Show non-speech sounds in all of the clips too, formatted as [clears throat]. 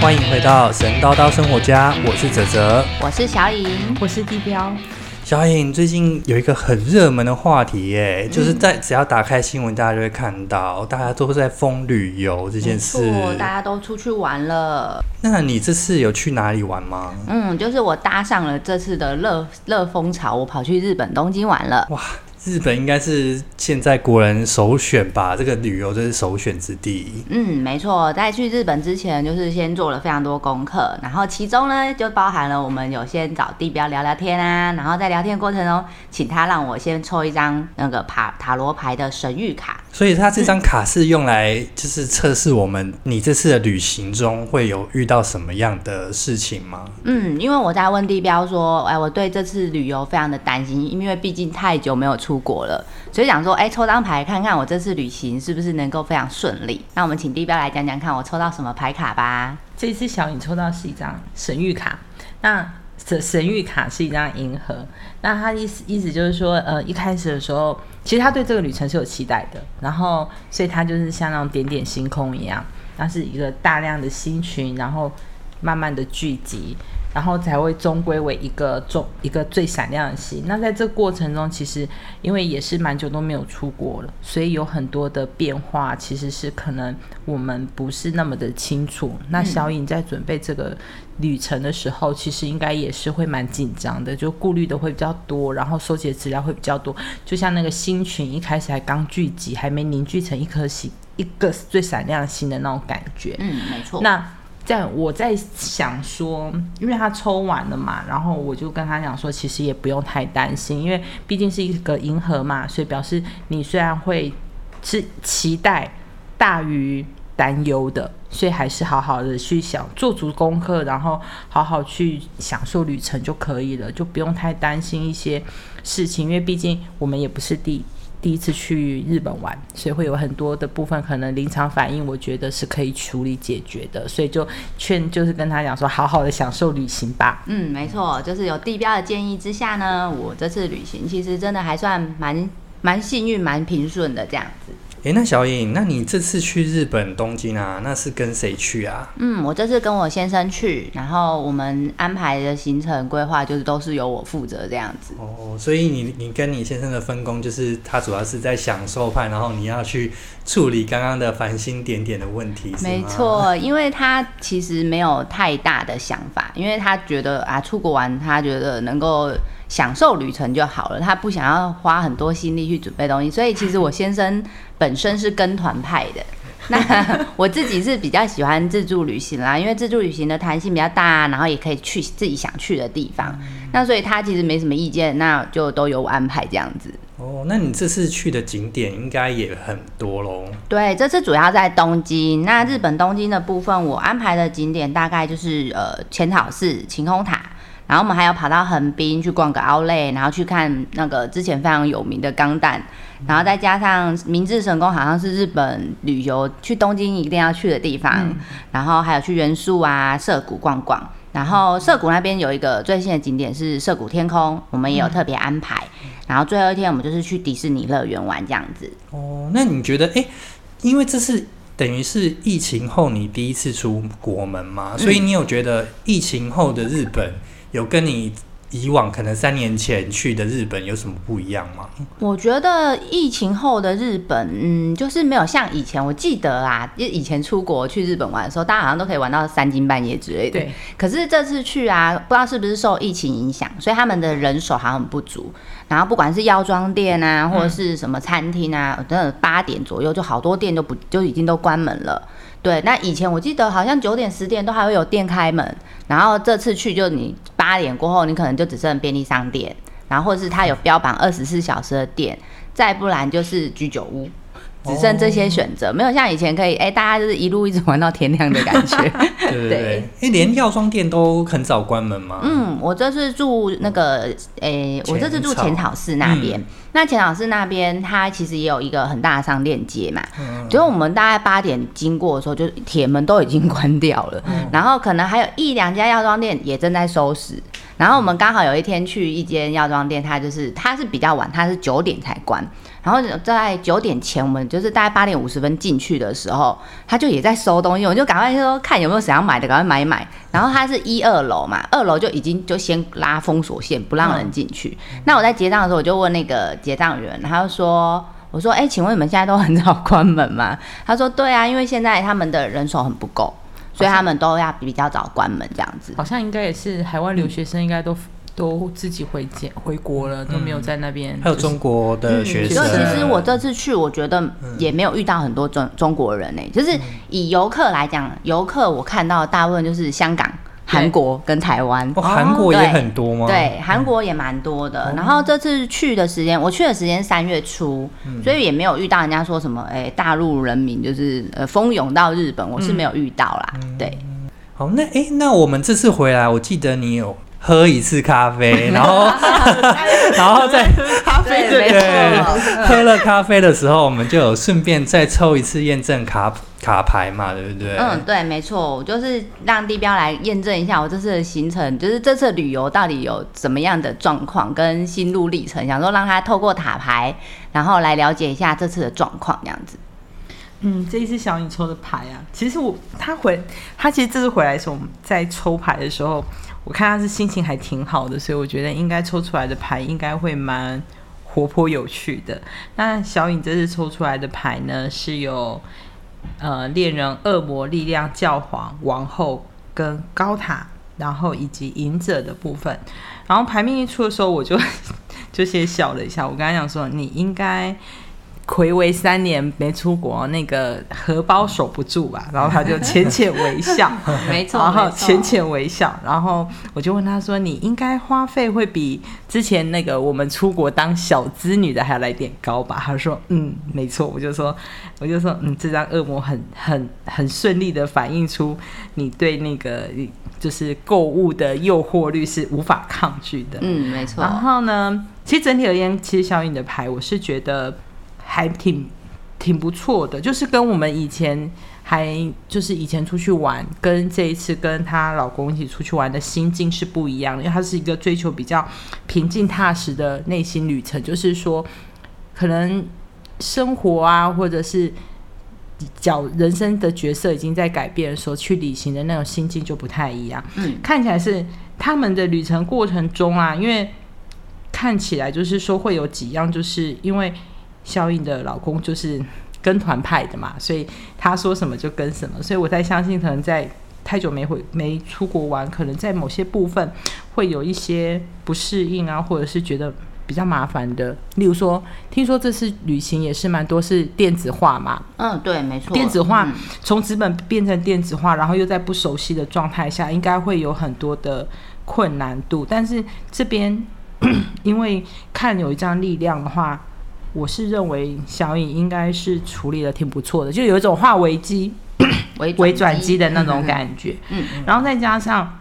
欢迎回到神叨叨生活家，我是泽泽，我是小颖，我是地标。小颖最近有一个很热门的话题耶，就是在只要打开新闻，大家就会看到，大家都在疯旅游这件事，大家都出去玩了。那你这次有去哪里玩吗？嗯，就是我搭上了这次的热热风潮，我跑去日本东京玩了。哇！日本应该是现在国人首选吧，这个旅游真是首选之地。嗯，没错，在去日本之前，就是先做了非常多功课，然后其中呢，就包含了我们有先找地标聊聊天啊，然后在聊天过程中，请他让我先抽一张那个塔塔罗牌的神谕卡。所以他这张卡是用来就是测试我们你这次的旅行中会有遇到什么样的事情吗？嗯，因为我在问地标说，哎，我对这次旅游非常的担心，因为毕竟太久没有出。国了，所以想说，哎，抽张牌看看我这次旅行是不是能够非常顺利。那我们请地标来讲讲看，我抽到什么牌卡吧。这一次小颖抽到是一张神谕卡，那神神谕卡是一张银河。那他意思意思就是说，呃，一开始的时候，其实他对这个旅程是有期待的，然后所以他就是像那种点点星空一样，那是一个大量的星群，然后慢慢的聚集。然后才会终归为一个中一个最闪亮的星。那在这过程中，其实因为也是蛮久都没有出国了，所以有很多的变化，其实是可能我们不是那么的清楚。那小颖在准备这个旅程的时候，其实应该也是会蛮紧张的，就顾虑的会比较多，然后收集的资料会比较多。就像那个星群一开始还刚聚集，还没凝聚成一颗星，一个最闪亮星的那种感觉。嗯，没错。那。在我在想说，因为他抽完了嘛，然后我就跟他讲说，其实也不用太担心，因为毕竟是一个银河嘛，所以表示你虽然会是期待大于担忧的，所以还是好好的去想做足功课，然后好好去享受旅程就可以了，就不用太担心一些事情，因为毕竟我们也不是第。第一次去日本玩，所以会有很多的部分可能临场反应，我觉得是可以处理解决的，所以就劝就是跟他讲说，好好的享受旅行吧。嗯，没错，就是有地标的建议之下呢，我这次旅行其实真的还算蛮蛮幸运、蛮平顺的这样子。哎，那小颖，那你这次去日本东京啊，那是跟谁去啊？嗯，我这次跟我先生去，然后我们安排的行程规划就是都是由我负责这样子。哦，所以你你跟你先生的分工就是他主要是在享受派，然后你要去处理刚刚的繁星点点的问题。没错，因为他其实没有太大的想法，因为他觉得啊，出国玩他觉得能够。享受旅程就好了，他不想要花很多心力去准备东西，所以其实我先生本身是跟团派的，那 [laughs] 我自己是比较喜欢自助旅行啦，因为自助旅行的弹性比较大，然后也可以去自己想去的地方，那所以他其实没什么意见，那就都由我安排这样子。哦，那你这次去的景点应该也很多喽？对，这次主要在东京，那日本东京的部分，我安排的景点大概就是呃浅草寺、晴空塔。然后我们还要跑到横滨去逛个奥莱，然后去看那个之前非常有名的钢弹，然后再加上明治神宫，好像是日本旅游去东京一定要去的地方。然后还有去元素啊、涩谷逛逛。然后涩谷那边有一个最新的景点是涩谷天空，我们也有特别安排。然后最后一天我们就是去迪士尼乐园玩这样子。哦，那你觉得，哎，因为这是等于是疫情后你第一次出国门嘛，所以你有觉得疫情后的日本？有跟你以往可能三年前去的日本有什么不一样吗？我觉得疫情后的日本，嗯，就是没有像以前。我记得啊，以以前出国去日本玩的时候，大家好像都可以玩到三更半夜之类的。对。可是这次去啊，不知道是不是受疫情影响，所以他们的人手好像很不足。然后不管是药妆店啊，或者是什么餐厅啊，等等八点左右就好多店都不就已经都关门了。对，那以前我记得好像九点十点都还会有店开门，然后这次去就你八点过后，你可能就只剩便利商店，然后或者是它有标榜二十四小时的店，再不然就是居酒屋。只剩这些选择，没有像以前可以哎、大家就是一路一直玩到天亮的感觉。[laughs] 对对对，哎，连药妆店都很早关门吗？嗯，我这次住那个，诶、我这次住浅草寺那边。那浅草寺那边，它其实也有一个很大的商店街嘛。嗯就是我们大概八点经过的时候，就铁门都已经关掉了，[laughs] 然后可能还有一两家药妆店也正在收拾。然后我们刚好有一天去一间药妆店，它就是它是比较晚，它是九点才关。然后在九点前，我们就是大概八点五十分进去的时候，他就也在收东西，我就赶快说看有没有想要买的，赶快买一买。然后他是一二楼嘛，二楼就已经就先拉封锁线，不让人进去。那我在结账的时候，我就问那个结账员，他就说。我说，哎、请问你们现在都很早关门吗？[laughs] 他说，对啊，因为现在他们的人手很不够，所以他们都要比较早关门这样子。好像应该也是海外留学生，应该都、都自己回家回国了，都没有在那边、就是还有中国的学生。所以，其实我这次去，我觉得也没有遇到很多中中国人呢、就是以游客来讲，游客我看到大部分就是香港、韩国跟台湾。哦，韩国也很多吗？，对，韩国也蛮多的。然后这次去的时间，我去的时间三月初，所以也没有遇到人家说什么，哎、大陆人民就是呃蜂拥到日本，我是没有遇到啦。对，好，那哎，那我们这次回来，我记得你有喝一次咖啡，[laughs] 然后 [laughs] 然后再咖啡对没对错喝了咖啡的时候，我们就有顺便再抽一次验证卡卡牌嘛，对不对？嗯，对，没错，我就是让地标来验证一下我这次的行程，就是这次旅游到底有怎么样的状况跟心路历程，想说让他透过塔牌，然后来了解一下这次的状况，这样子。嗯，这一次小颖抽的牌啊，其实我他回他其实这次回来的时候，我们在抽牌的时候，我看他是心情还挺好的，所以我觉得应该抽出来的牌应该会蛮活泼有趣的。那小颖这次抽出来的牌呢，是有呃猎人、恶魔、力量、教皇、王后跟高塔，然后以及隐者的部分。然后牌面一出的时候，我就 [laughs] 就先笑了一下。我跟他讲说，你应该。暌违三年没出国，那个荷包守不住吧？然后他就浅浅微笑，[laughs] 没错，然后浅浅微笑，然后我就问他说：“你应该花费会比之前那个我们出国当小资女的还要来点高吧？”他说：“嗯，没错。”我就说：“我就说，嗯，这张恶魔很 [laughs] 很很顺利的反映出你对那个就是购物的诱惑率是无法抗拒的。”嗯，没错，然后呢，其实整体而言，其实小颖的牌我是觉得还挺挺不错的，就是跟我们以前还就是以前出去玩，跟这一次跟她老公一起出去玩的心境是不一样的，因为她是一个追求比较平静踏实的内心旅程，就是说可能生活啊，或者是。角人生的角色已经在改变的时候，去旅行的那种心境就不太一样。嗯，看起来是他们的旅程过程中啊，因为看起来就是说会有几样，就是因为小颖的老公就是跟团派的嘛，所以他说什么就跟什么，所以我在相信，可能在太久没回没出国玩，可能在某些部分会有一些不适应啊，或者是觉得比较麻烦的。例如说，听说这次旅行也是蛮多是电子化嘛，嗯，对，没错，电子化嗯从纸本变成电子化，然后又在不熟悉的状态下，应该会有很多的困难度。但是这边 [clears throat] 因为看有一张力量的话，我是认为小颖应该是处理的挺不错的，就有一种化危机微为转机的那种感觉。嗯，然后再加上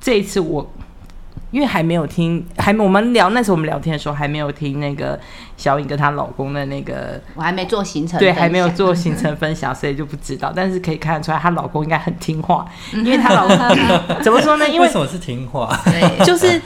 这一次我。因为还没有听，还没我们聊那时候我们聊天的时候还没有听那个小颖跟她老公的那个我还没做行程，对，还没有做行程分享，[laughs] 所以就不知道。但是可以看得出来，她老公应该很听话，因为她老公 [laughs] 怎么说呢？因为为什么是听话？对，就是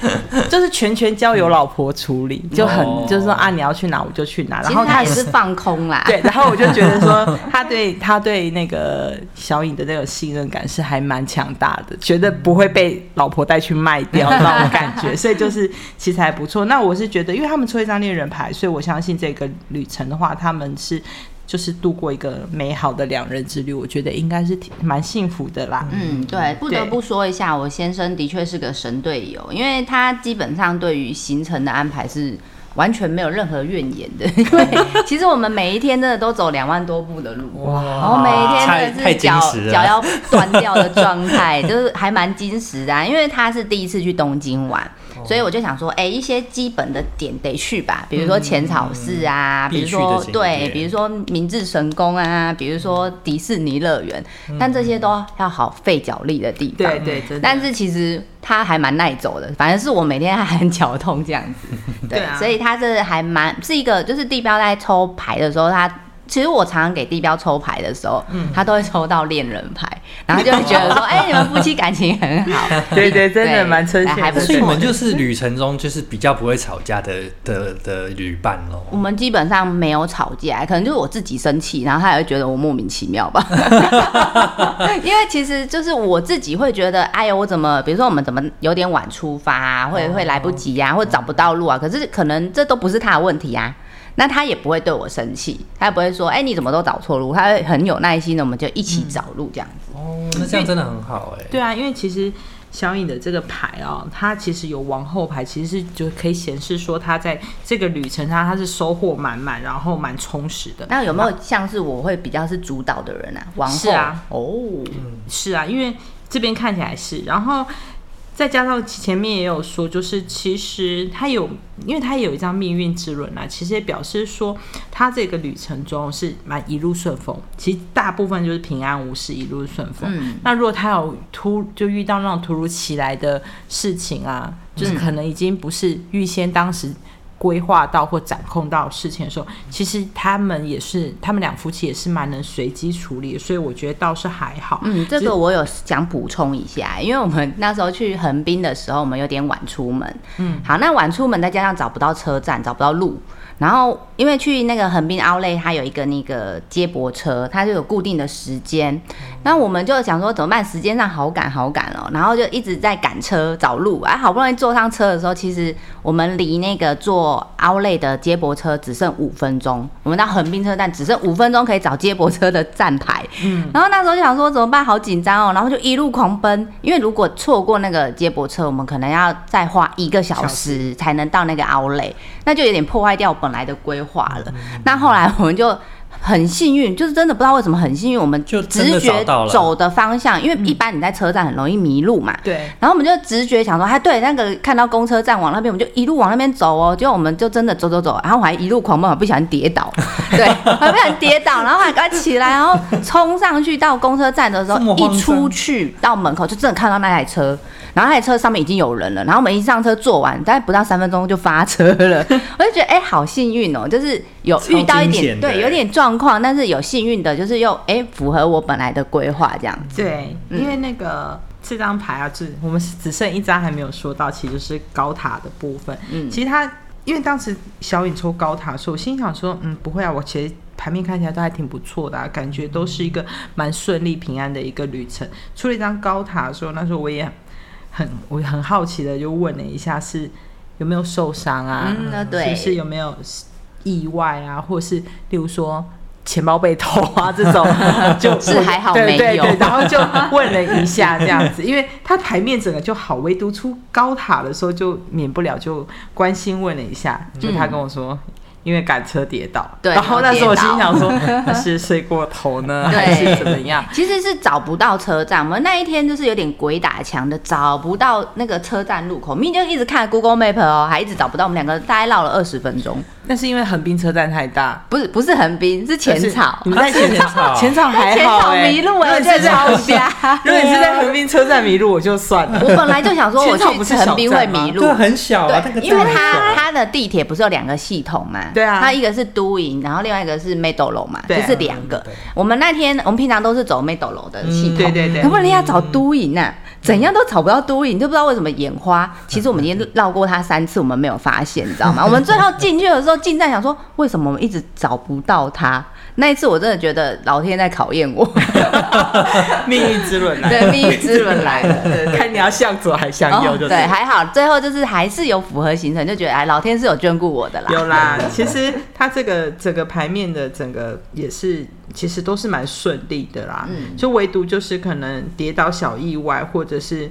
就是全权交由老婆处理，就很、哦就是说啊，你要去哪我就去哪。然后他也是 [laughs] 放空啦，对，然后我就觉得说，他对他对那个小颖的那种信任感是还蛮强大的，觉得不会被老婆带去卖掉那种感觉，所以就是其实还不错。那我是觉得，因为他们抽一张猎人牌，所以我相信这个旅程的话，他们是就是度过一个美好的两人之旅，我觉得应该是挺蛮幸福的啦。嗯，对，不得不说一下，我先生的确是个神队友，因为他基本上对于行程的安排是完全没有任何怨言的。[laughs] 因为其实我们每一天真的都走两万多步的路，哇然后每一天真的是脚脚要断掉的状态，[laughs] 就是还蛮矜持的啊、因为他是第一次去东京玩，所以我就想说，哎、一些基本的点得去吧，比如说浅草寺啊，嗯比如说对，比如说明治神宫啊，比如说迪士尼乐园，嗯但这些都要好费脚力的地方。对对，真的。但是其实它还蛮耐走的，反正是我每天还很脚痛这样子，[laughs] 对，对啊所以它这还蛮是一个，就是地标在抽牌的时候，它其实我常常给地标抽牌的时候，嗯他都会抽到恋人牌，然后就会觉得说，[laughs] 哎、你们夫妻感情很好，[laughs] 对对真的蛮称心还不错所以你们就是旅程中就是比较不会吵架的的的旅伴喽。我们基本上没有吵架，可能就是我自己生气，然后他也会觉得我莫名其妙吧。[laughs] 因为其实就是我自己会觉得，哎呦，我怎么，比如说我们怎么有点晚出发啊，会会来不及啊，或者找不到路啊，可是可能这都不是他的问题啊。那他也不会对我生气，他也不会说，哎、你怎么都找错路？他会很有耐心的，我们就一起找路这样子。哦，那这样真的很好哎。对啊，因为其实相应的这个牌哦，它其实有王后牌，其实是就可以显示说他在这个旅程上他是收获满满，然后蛮充实的。那有没有像是我会比较是主导的人啊？王后是啊，哦，是啊，因为这边看起来是，然后再加上前面也有说，就是其实他有，因为他有一张命运之轮啊，其实也表示说他这个旅程中是蛮一路顺风，其实大部分就是平安无事，一路顺风。嗯那如果他有突就遇到那种突如其来的事情啊，就是可能已经不是预先当时。规划到或掌控到事情的时候，其实他们也是，他们两夫妻也是蛮能随机处理，所以我觉得倒是还好。嗯，这个我有想补充一下，因为我们那时候去横滨的时候，我们有点晚出门。嗯，好，那晚出门再加上找不到车站，找不到路，然后因为去那个横滨奥莱，它有一个那个接驳车，它就有固定的时间。那我们就想说怎么办？时间上好赶好赶哦，然后就一直在赶车找路啊。好不容易坐上车的时候，其实我们离那个坐奥莱的接驳车只剩五分钟，我们到横滨车站只剩五分钟可以找接驳车的站牌。嗯，然后那时候就想说怎么办？好紧张哦，然后就一路狂奔，因为如果错过那个接驳车，我们可能要再花一个小小时才能到那个奥莱，那就有点破坏掉我本来的规划了。那后来我们就。很幸运，就是真的不知道为什么很幸运，我们就直觉走的方向，因为一般你在车站很容易迷路嘛。对，然后我们就直觉想说，哎，对，那个看到公车站往那边，我们就一路往那边走哦。结果我们就真的走走走，然后我还一路狂奔，我不小心跌倒，[laughs] 对，还不小心跌倒，然后还赶快起来，然后冲上去到公车站的时候一出去到门口就真的看到那台车，然后他的车上面已经有人了，然后我们一上车坐完，大概不到三分钟就发车了，[laughs] 我就觉得哎、好幸运哦，就是有遇到一点对有点状况，但是有幸运的就是又哎、符合我本来的规划这样子。对，因为那个这张牌啊，只我们只剩一张还没有说到，其实就是高塔的部分。嗯其实他因为当时小颖抽高塔的时候，我心想说，嗯，不会啊，我其实牌面看起来都还挺不错的、啊，感觉都是一个蛮顺利平安的一个旅程。出了一张高塔的时候，那时候我也很我很好奇的就问了一下是有没有受伤啊？嗯那对是不是有没有意外啊，或是例如说。钱包被偷啊，这种 [laughs] 就是还好对没有对对，然后就问了一下这样子，因为他牌面整个就好，唯独出高塔的时候就免不了就关心问了一下，就他跟我说。因为赶车跌倒，对然后那时候我心想说，[laughs] 他是睡过头呢，还是怎么样？其实是找不到车站，我们那一天就是有点鬼打墙的，找不到那个车站入口，明明就一直看 Google Map 哦，还一直找不到，我们两个大概绕了二十分钟。那是因为横滨车站太大，不是不是横滨，是浅草。你们在浅草，[laughs] 草。浅草还浅草好哎，迷路哎、我如果觉得超是在横滨瞎。[laughs] 如果你是在横滨车站迷路，我就算了。我本来就想说我浅草不是去横滨会迷路。对，，很小啊，因为它它的地铁不是有两个系统嘛？对啊。它一个是都营，然后另外一个是 Medolo 嘛，对。啊就是两个。我们那天我们平常都是走 Medolo 的系统，对对对。可不人家找都营啊，怎样都找不到都你都不知道为什么眼花。[laughs] 其实我们已经绕过他三次，我们没有发现，你知道吗？[laughs] 我们最后进去的时候，进站想说，为什么我们一直找不到它？那一次我真的觉得老天在考验我，[laughs] 命运之轮来了，[laughs] 对，命运之轮来了。对看你要向左还向右，就哦对，还好，最后就是还是有符合行程，就觉得哎，老天是有眷顾我的啦。有啦。其实他这个整个牌面的整个也是，其实都是蛮顺利的啦。嗯就唯独就是可能跌倒小意外，或者是。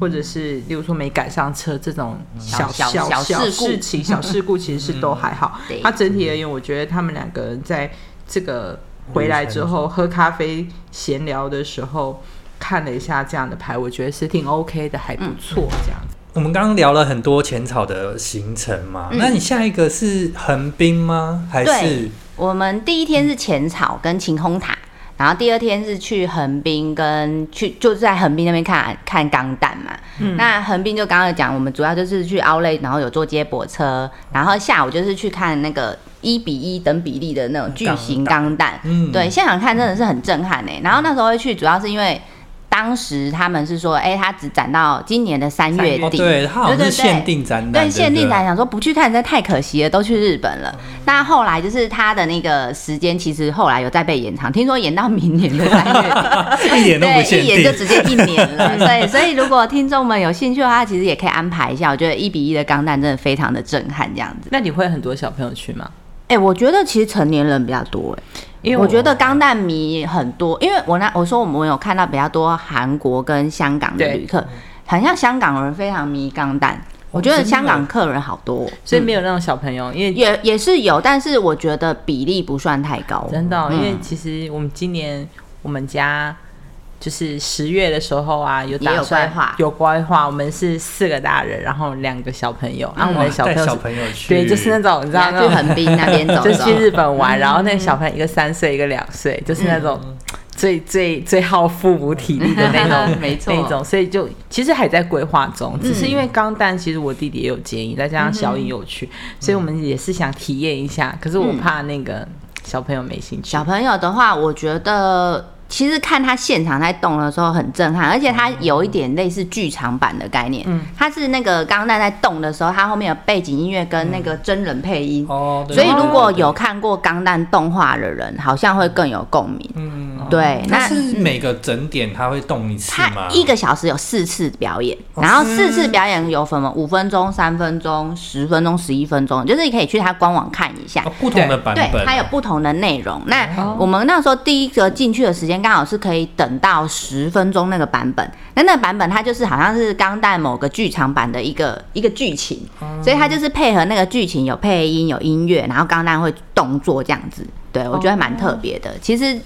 或者是，例如说没赶上车这种小小小小事情、小事故，其实是都还好 [laughs] 对。它整体而言，我觉得他们两个人在这个回来之后喝咖啡闲聊的时候，看了一下这样的牌，我觉得是挺 OK 的，还不错这样子。我们刚刚聊了很多浅草的行程嘛，嗯那你下一个是横滨吗？还是我们第一天是浅草跟晴空塔，然后第二天是去横滨跟去就是在横滨那边看看钢弹嘛。嗯那横滨就刚刚讲，我们主要就是去 Outlet，然后有坐接驳车，然后下午就是去看那个一比一等比例的那种巨型钢弹。嗯对，现场看真的是很震撼呢。然后那时候会去，主要是因为当时他们是说，哎、他只展到今年的三月哦，底。对，它好像对对对是限定展览，对，限定展想说不去看实在太可惜了，都去日本了。那后来就是他的那个时间，其实后来有再被延长，听说延到明年的三月底。[laughs] 一点都不对，限一延就。直接一年了。对，所以如果听众们有兴趣的话，其实也可以安排一下。我觉得一比一的钢弹真的非常的震撼，这样子。那你会很多小朋友去吗？哎、我觉得其实成年人比较多、哎。因为我觉得钢弹迷很多，因为我那我说我们有看到比较多韩国跟香港的旅客，好像香港人非常迷钢弹。我觉得香港客人好多所以没有那种小朋友，因为也也是有，但是我觉得比例不算太高。真的哦、嗯因为其实我们今年我们家就是十月的时候啊，有打算规划。有规划，我们是四个大人，然后两个小朋友，然后我们的小朋友是带小朋友去，对，就是那种你知道要去那种横滨那边走 [laughs] 走。就去。日本玩，然后那个小朋友一个三岁，一个两岁，就是那种最最最耗父母体力的那种，[laughs] 没错。那种，所以就其实还在规划中，只是因为钢蛋，其实我弟弟也有建议，再加上小颖有去，所以我们也是想体验一下，可是我怕那个小朋友没兴趣。小。朋友的话，我觉得其实看他现场在动的时候很震撼，而且它有一点类似剧场版的概念。嗯它是那个钢弹在动的时候，它后面有背景音乐跟那个真人配音。哦，对所以如果对对有看过钢弹动画的人，好像会更有共鸣。嗯，对，那每个整点它会动一次吗？它一个小时有四次表演，哦然后四次表演有什么五分钟、三分钟、十分钟、十一分钟，就是你可以去它官网看一下。哦不同的版对，本，它有不同的内容。那哦我们那时候第一个进去的时间刚好是可以等到十分钟那个版本。那那个版本它就是好像是钢弹某个剧场版的一个一个剧情，所以它就是配合那个剧情有配音有音乐，然后钢弹会动作这样子。对我觉得蛮特别的。其实。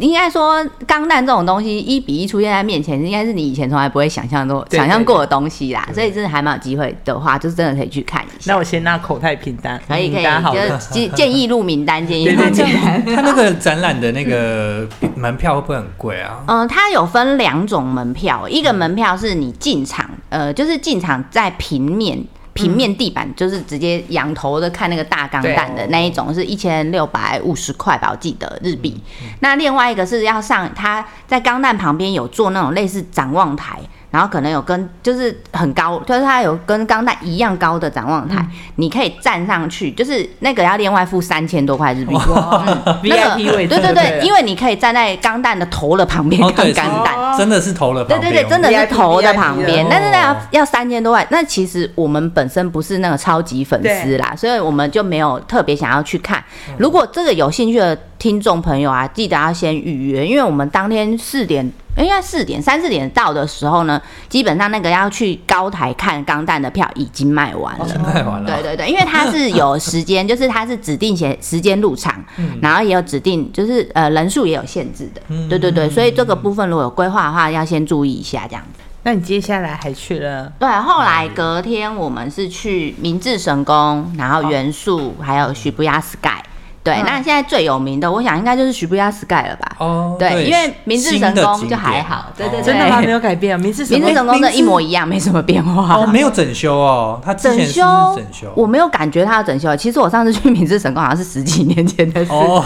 应该说，钢弹这种东西一比一出现在面前，应该是你以前从来不会想象过、想象过的东西啦。所以，真的还蛮有机会的话，就是真的可以去看一下。那我先拿口袋平单，可以可以，好。就是 [laughs] 建建议入名单，建议入名单。它 [laughs] 那个展览的那个门票会不会很贵啊？嗯，它有分两种门票，一个门票是你进场，呃，就是进场在平面。平面地板就是直接仰头的看那个大钢蛋的那一种，是一千六百五十块吧，我记得日币。那另外一个是要上，它在钢蛋旁边有做那种类似展望台，然后可能有跟就是很高，就是它有跟钢弹一样高的展望台，你可以站上去，就是那个要另外付三千多块日币。嗯 [laughs] 那个 VIP 位置对对对对，因为你可以站在钢弹的头的旁边哦，看，钢弹。真的是头的旁边哦，对对对，真的是头的旁边但是那要哦要三千多块。那其实我们本身不是那个超级粉丝啦，所以我们就没有特别想要去看。如果这个有兴趣的听众朋友啊，记得要先预约，因为我们当天四点。应该四点三四点到的时候呢，基本上那个要去高台看钢弹的票已经卖完了。现在完了，对对对，因为它是有时间，[laughs] 就是它是指定写时间入场，嗯然后也有指定，就是呃人数也有限制的。嗯对对对，所以这个部分如果有规划的话，要先注意一下这样子。那你接下来还去了？对，后来隔天我们是去明治神宫，然后元素，还有徐不亚 Sky。对，嗯那现在最有名的，我想应该就是徐不亚 Sky 了吧？哦，对，因为明治神宫就还好，对对对，真的吗？没有改变啊？明治明治神宫的一模一一样，没什么变化。哦，没有整修哦，它整修，整修，我没有感觉它要整修。其实我上次去明治神宫好像是十几年前的事，哦，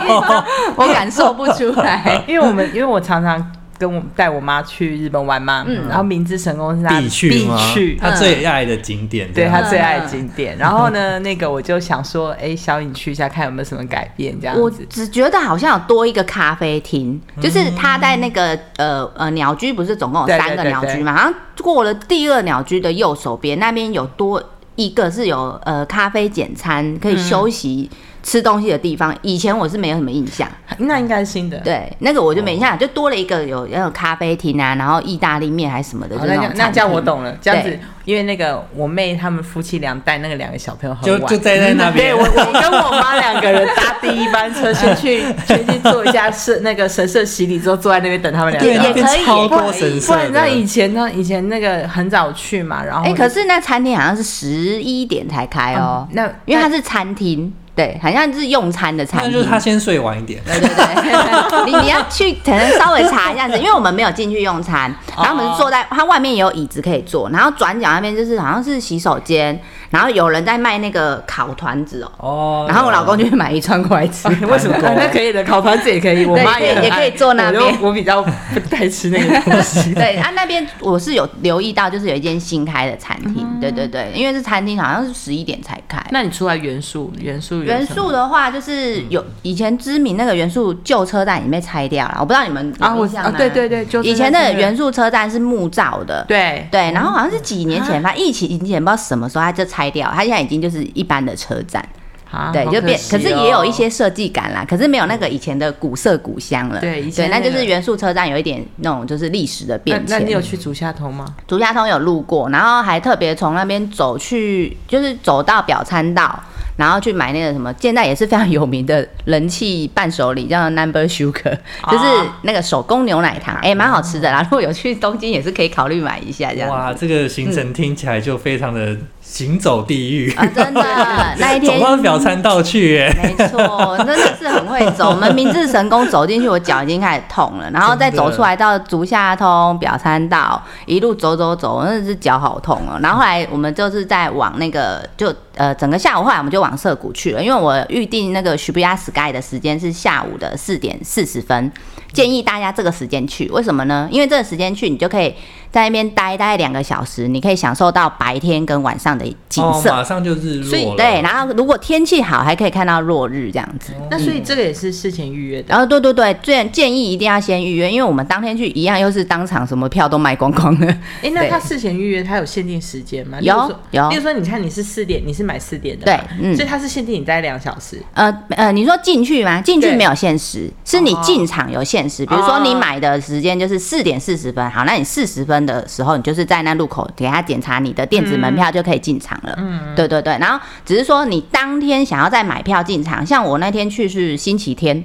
[laughs] 我感受不出来。因为我们因为我常常跟我带我妈去日本玩嘛，嗯然后明治神宫是她必去必吗？去，他最爱的景点，对这样她最爱的景点。然后呢，那个我就想说，哎，小颖去一下，看有没有什么改变这样我。只觉得好像有多一个咖啡厅，就是他在那个呃呃鸟居不是总共有三个鸟居嘛，好像过了第二鸟居的右手边那边有多一个是有呃咖啡简餐可以休息。吃东西的地方，以前我是没有什么印象。那应该是新的。对，那个我就没印象，就多了一个有有咖啡厅啊，然后意大利面还是什么的，那那这样种餐厅我懂了，这样子，因为那个我妹他们夫妻俩带那个两个小朋友很晚，就就待在那边对我我跟我妈两个人搭第一班车，先去 [laughs] 先去做一下是那个神社洗礼，之后坐在那边等他们两个对，人。那边可以超多也可以神社不然你知道以。前呢？以前那个很早去嘛，然后哎、可是那餐厅好像是十一点才开哦、嗯那因为它是餐厅，对，好像是用餐的餐厅。就是他先睡晚一点，对对对，你你要去可能稍微查一下子，因为我们没有进去用餐，然后我们是坐在他外面也有椅子可以坐，然后转角那边就是好像是洗手间，然后有人在卖那个烤团子哦、哦。然后我老公就去买一串过来吃。[laughs] 为什么？[laughs] 那可以的，烤团子也可以，我妈也很也可以爱坐那边我就我比较不太吃那个东西。[laughs] 对啊，那边我是有留意到，就是有一间新开的餐厅，嗯对对对，因为这餐厅，好像是十一点才开。那你出来元素元素有元什么素的话，就是有以前知名那个元素旧车站已经被拆掉了，我不知道你们啊，我有印象吗？啊对对对，就以前的那个元素车站是木造的，对对，然后好像是几年前，反正疫情前不知道什么时候它就拆掉，它现在已经就是一般的车站，啊对，就变，可是也有一哦些设计感啦，可是没有那个以前的古色古香了。对以前那那就是元素车站有一点那种就是历史的变迁。那你有去竹下通吗？竹下通有路过，然后还特别从那边走去，就是走到表参道，然后去买那个什么，现在也是非常有名的人气伴手礼，叫 Number Sugar，就是那个手工牛奶糖，哎、蛮好吃的啦。如果有去东京，也是可以考虑买一下这样。哇，这个行程听起来就非常的行走地狱，啊，真的，[laughs] 那一天走天到表参道去耶。没错，真的是很会走。我们明治神宫走进去，我脚已经开始痛了，然后再走出来到足下通表参道，一路走走走，真的是脚好痛哦。然后后来我们就是在往那个就呃整个下午，后来我们就往黄色谷去了，因为我预定那个许不亚 Sky 的时间是下午的四点四十分，建议大家这个时间去。为什么呢？因为这个时间去，你就可以在那边待大概两个小时，你可以享受到白天跟晚上的景哦，色。马上就日所以落。对，然后如果天气好，还可以看到落日这样子。那所以这个也是事前预约的。然后对对对，建建议一定要先预约，因为我们当天去一样又是当场什么票都卖光光了。哎，那他事前预约他有限定时间吗？有有比如说，你看你是四点，你是买四点的对，嗯所以他是限定你待两小时。呃呃，你说进去吗？进去没有限时，是你进场有限时。比如说哦你买的时间就是四点四十分，好，那你四十分的时候，你就是在那路口给他检查你的电子门票就可以进场了。嗯，对对对。然后只是说你当天想要再买票进场，像我那天去是星期天。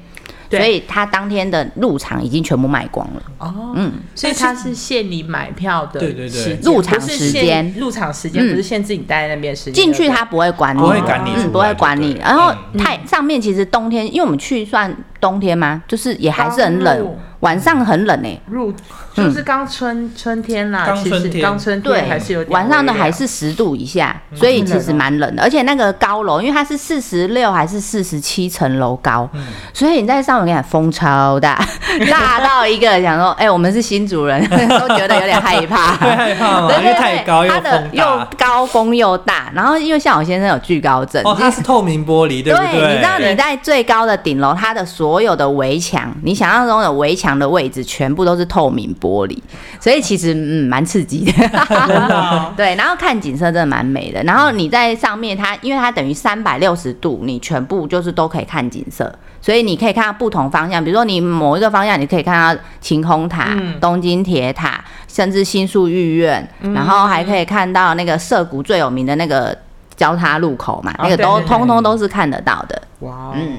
对。所以他当天的入场已经全部卖光了。哦，嗯，所以他是限你买票的对对对。入场时间。入场时间嗯。不是限制你待在那边时间。进去他不会管你，不会管你嗯，不会管你。然后嗯。太上面其实冬天，因为我们去算冬天嘛，就是也还是很冷，晚上很冷诶。入就是刚春春天啦，刚春天刚春天对还是有，点晚上的还是十度以下，所以其实蛮冷的。而且那个高楼，因为它是四十六还是四十七层楼高，所以你在上面看风超大，[laughs] 大到一个想说，哎，我们是新主人，[laughs] 都觉得有点害怕。[laughs] 会害怕因为太高又它的又。高风又大，然后因为像我先生有惧高症，哦，它是透明玻璃，对不对？你知道你在最高的顶楼，它的所有的围墙，你想象中的围墙的位置，全部都是透明玻璃，所以其实嗯蛮刺激的。哦 [laughs] 对，然后看景色真的蛮美的。然后你在上面它，因为它等于三百六十度，你全部就是都可以看景色，所以你可以看到不同方向。比如说你某一个方向，你可以看到晴空塔、嗯东京铁塔，甚至新宿御苑，嗯然后还可以看到那个涩谷最有名的那个交叉路口嘛，那个都通通都是看得到的。哇哦，嗯，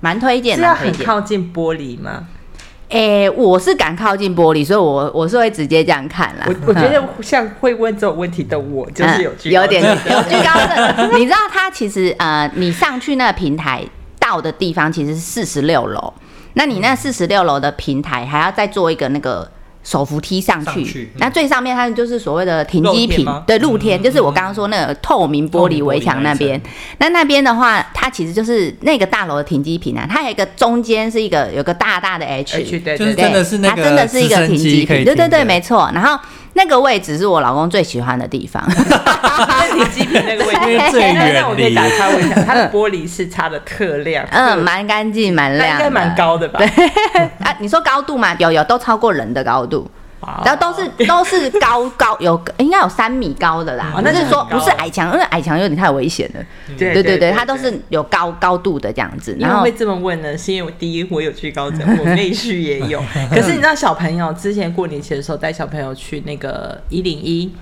蛮推荐的，是要很。靠近玻璃吗？诶、我是敢靠近玻璃，所以我我是会直接这样看啦。我我觉得像会问这种问题的我，就是有有点 [laughs] 有惧高症。你知道他其实呃，你上去那个平台到的地方其实是四十六楼，那你那四十六楼的平台还要再做一个那个。手扶梯上去，上去嗯。那最上面它就是所谓的停机坪对，露天，嗯就是我刚刚说那个透明玻璃围墙那边。那那边的话，它其实就是那个大楼的停机坪啊，它有一个中间是一个有个大大的 H，H 对就是对真的是那个它真的是一个停机坪，对对对，没错。然后那个位置是我老公最喜欢的地方，对，机坪那个位置。因为最那我可打开问一下，它的玻璃是擦的特亮，嗯，蛮干净，蛮亮，那应该蛮。高的吧？对。啊，你说高度嘛，有有都超过人的高度。然后都是都是高高有应该有三米高的啦，哦那不是说不是矮墙，因为矮墙有点太危险了。对对对对，它都是有高高度的这样子，然后会这么问呢，是因为我第一我有惧高症，我妹婿也有。[laughs] 可是你知道小朋友之前过年前的时候带小朋友去那个一零一，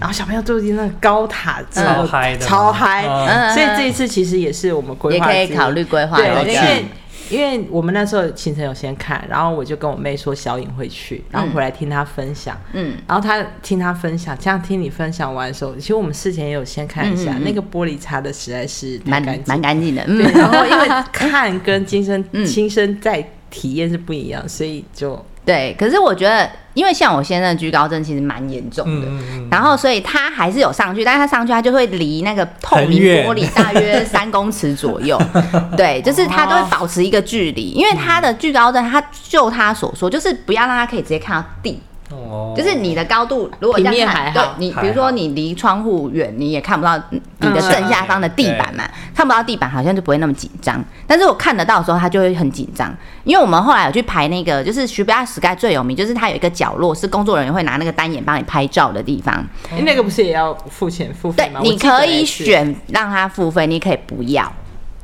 然后小朋友坐进那个高塔超嗨的超嗨，嗯所以这一次其实也是我们规划也可以考虑规划对，一下。因为因为我们那时候行程有先看，然后我就跟我妹说小颖会去，然后回来听她分享。嗯，然后她听她分享，这样听你分享完的时候，其实我们事前也有先看一下，那个玻璃擦的实在是蛮干净。蛮干净的，对，嗯，然后因为看跟亲身 [laughs] 嗯。亲身在体验是不一样，所以就对。可是我觉得，因为像我先生的居高症其实蛮严重的，嗯嗯嗯，然后所以他还是有上去，但是他上去他就会离那个透明玻璃大约三公尺左右，[laughs] 对，就是他都会保持一个距离，因为他的居高症，他就他所说，就是不要让他可以直接看到地。哦就是你的高度，如果这样平面看还好对你，比如说你离窗户远，你也看不到你的嗯正下方的地板嘛，看不到地板好像就不会那么紧张。但是我看得到的时候，他就会很紧张，因为我们后来有去排那个，就是徐巴 Sky 最有名，就是它有一个角落是工作人员会拿那个单眼帮你拍照的地方。诶那个不是也要付钱付费吗？，对你可以选让他付费，你可以不要。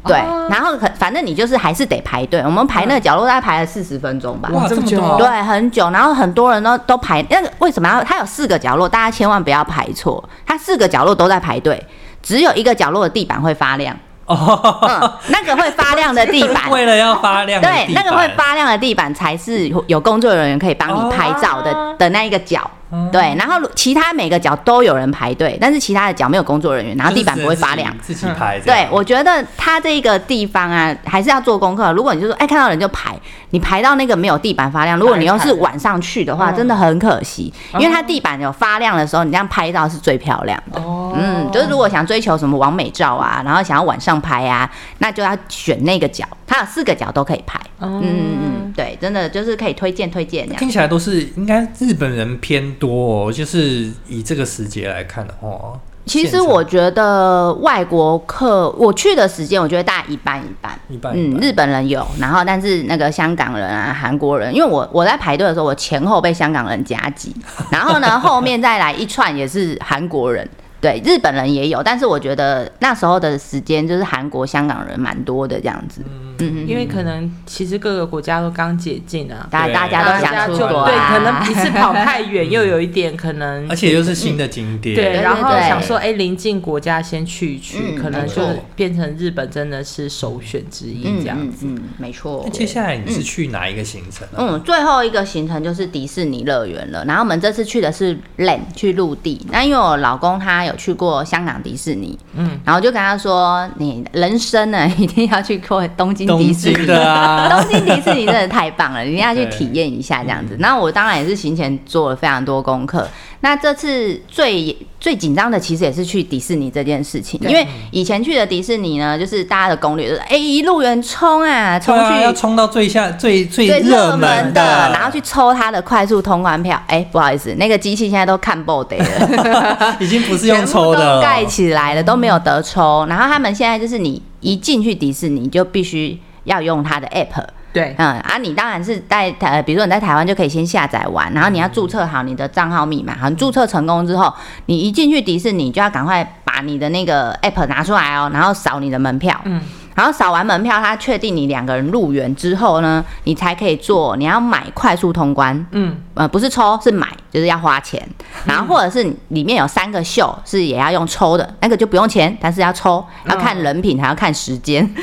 对，哦然后可反正你就是还是得排队。我们排那个角落大概排了四十分钟吧。哇这么久啊，对，很久，然后很多人都都排那个为什么要？它有四个角落，大家千万不要排错，它四个角落都在排队，只有一个角落的地板会发亮。哦，嗯，那个会发亮的地板，[laughs] 为了要发亮对，那个会发亮的地板才是有 [laughs] 有工作人员可以帮你拍照的、哦的那一个角。哦对，然后其他每个角都有人排队，但是其他的角没有工作人员，然后地板不会发亮。自己拍这对。，我觉得它这个地方啊，还是要做功课。如果你就说，哎，看到人就排，你排到那个没有地板发亮，如果你又是晚上去的话，嗯真的很可惜，因为它地板有发亮的时候，你这样拍照是最漂亮的。哦嗯，就是如果想追求什么完美照啊，然后想要晚上拍啊，那就要选那个角，它有四个角都可以拍。嗯嗯嗯，对，真的就是可以推荐推荐。听起来都是应该日本人偏多哦，就是以这个时节来看的话，其实我觉得外国客，我去的时间，我觉得大概一半一半。嗯，一半一般日本人有，然后但是那个香港人啊、韩国人，因为我我在排队的时候，我前后被香港人夹击，然后呢后面再来一串也是韩国人，对，日本人也有，但是我觉得那时候的时间就是韩国、香港人蛮多的这样子，嗯嗯，因为可能其实各个国家都刚解禁啊，大对大家都想出就国、啊，对，可能一次跑太远，又有一点可能而且又是新的景点，对，对然后想说，哎，邻近国家先去一去，嗯可能就变成日本真的是首选之一嗯这样子。嗯嗯，没错那。接下来你是去哪一个行程啊？嗯，最后一个行程就是迪士尼乐园了。然后我们这次去的是 land 去陆地。那因为我老公他有去过香港迪士尼，嗯，然后就跟他说，你人生呢一定要去过东京迪士尼京。啊，[laughs] 东京迪士尼真的太棒了，一定要去体验一下这样子。那我当然也是行前做了非常多功课。那这次最最紧张的其实也是去迪士尼这件事情，因为以前去的迪士尼呢，就是大家的攻略就是哎、一路人冲啊，冲去要冲到最下最最最热门门的，然后去抽它的快速通关票。哎、不好意思，那个机器现在都看 BOD 了，[laughs] 已经不是用抽的都盖起来了，都没有得抽。然后他们现在就是你一进去迪士尼，就必须要用它的 app。对，嗯啊，你当然是在台，比如说你在台湾就可以先下载完，然后你要注册好你的账号密码，好，你注册成功之后，你一进去迪士尼就要赶快把你的那个 app 拿出来哦，然后扫你的门票，嗯，然后扫完门票，他确定你两个人入园之后呢，你才可以做，你要买快速通关，嗯，呃，不是抽，是买，就是要花钱。[laughs] 然后或者是里面有三个秀是也要用抽的，那个就不用钱，但是要抽，要看人品，还要看时间。[laughs]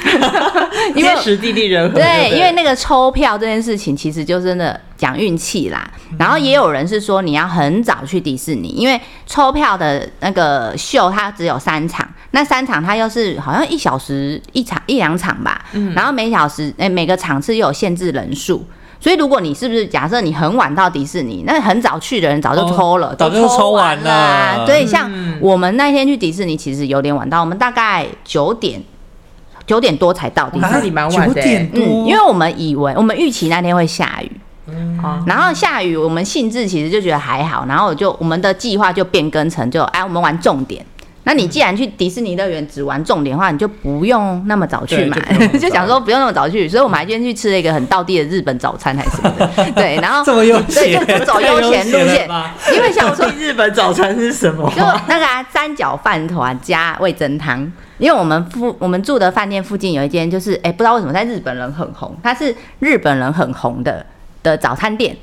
因为天时地利人和。对，因为那个抽票这件事情，其实就真的讲运气啦。然后也有人是说，你要很早去迪士尼，因为抽票的那个秀它只有三场，那三场它又是好像一小时一场一两场吧，然后每小时哎、每个场次又有限制人数。所以，如果你是不是假设你很晚到迪士尼，那很早去的人早就抽了，哦早就都抽完了。啊所以，像嗯。我们那天去迪士尼，其实有点晚到，我们大概九点九点多才到迪士尼。那。你蛮晚的九点多，嗯，因为我们以为我们预期那天会下雨，嗯。然后下雨，我们兴致其实就觉得还好，然后我就我们的计划就变更成就哎，我们玩重点，那你既然去迪士尼乐园只玩重点的话，你就不用那么早去买 [laughs] 就想说不用那么早去，所以我们还今天去吃了一个很道地的日本早餐还是什么的，[laughs] 对，然后这么悠对，闲，就走悠闲路线，因为想说日本早餐是什么就那个、啊、三角饭团加味噌汤，因为我们附我们住的饭店附近有一间，就是哎、不知道为什么在日本人很红，它是日本人很红的的早餐店。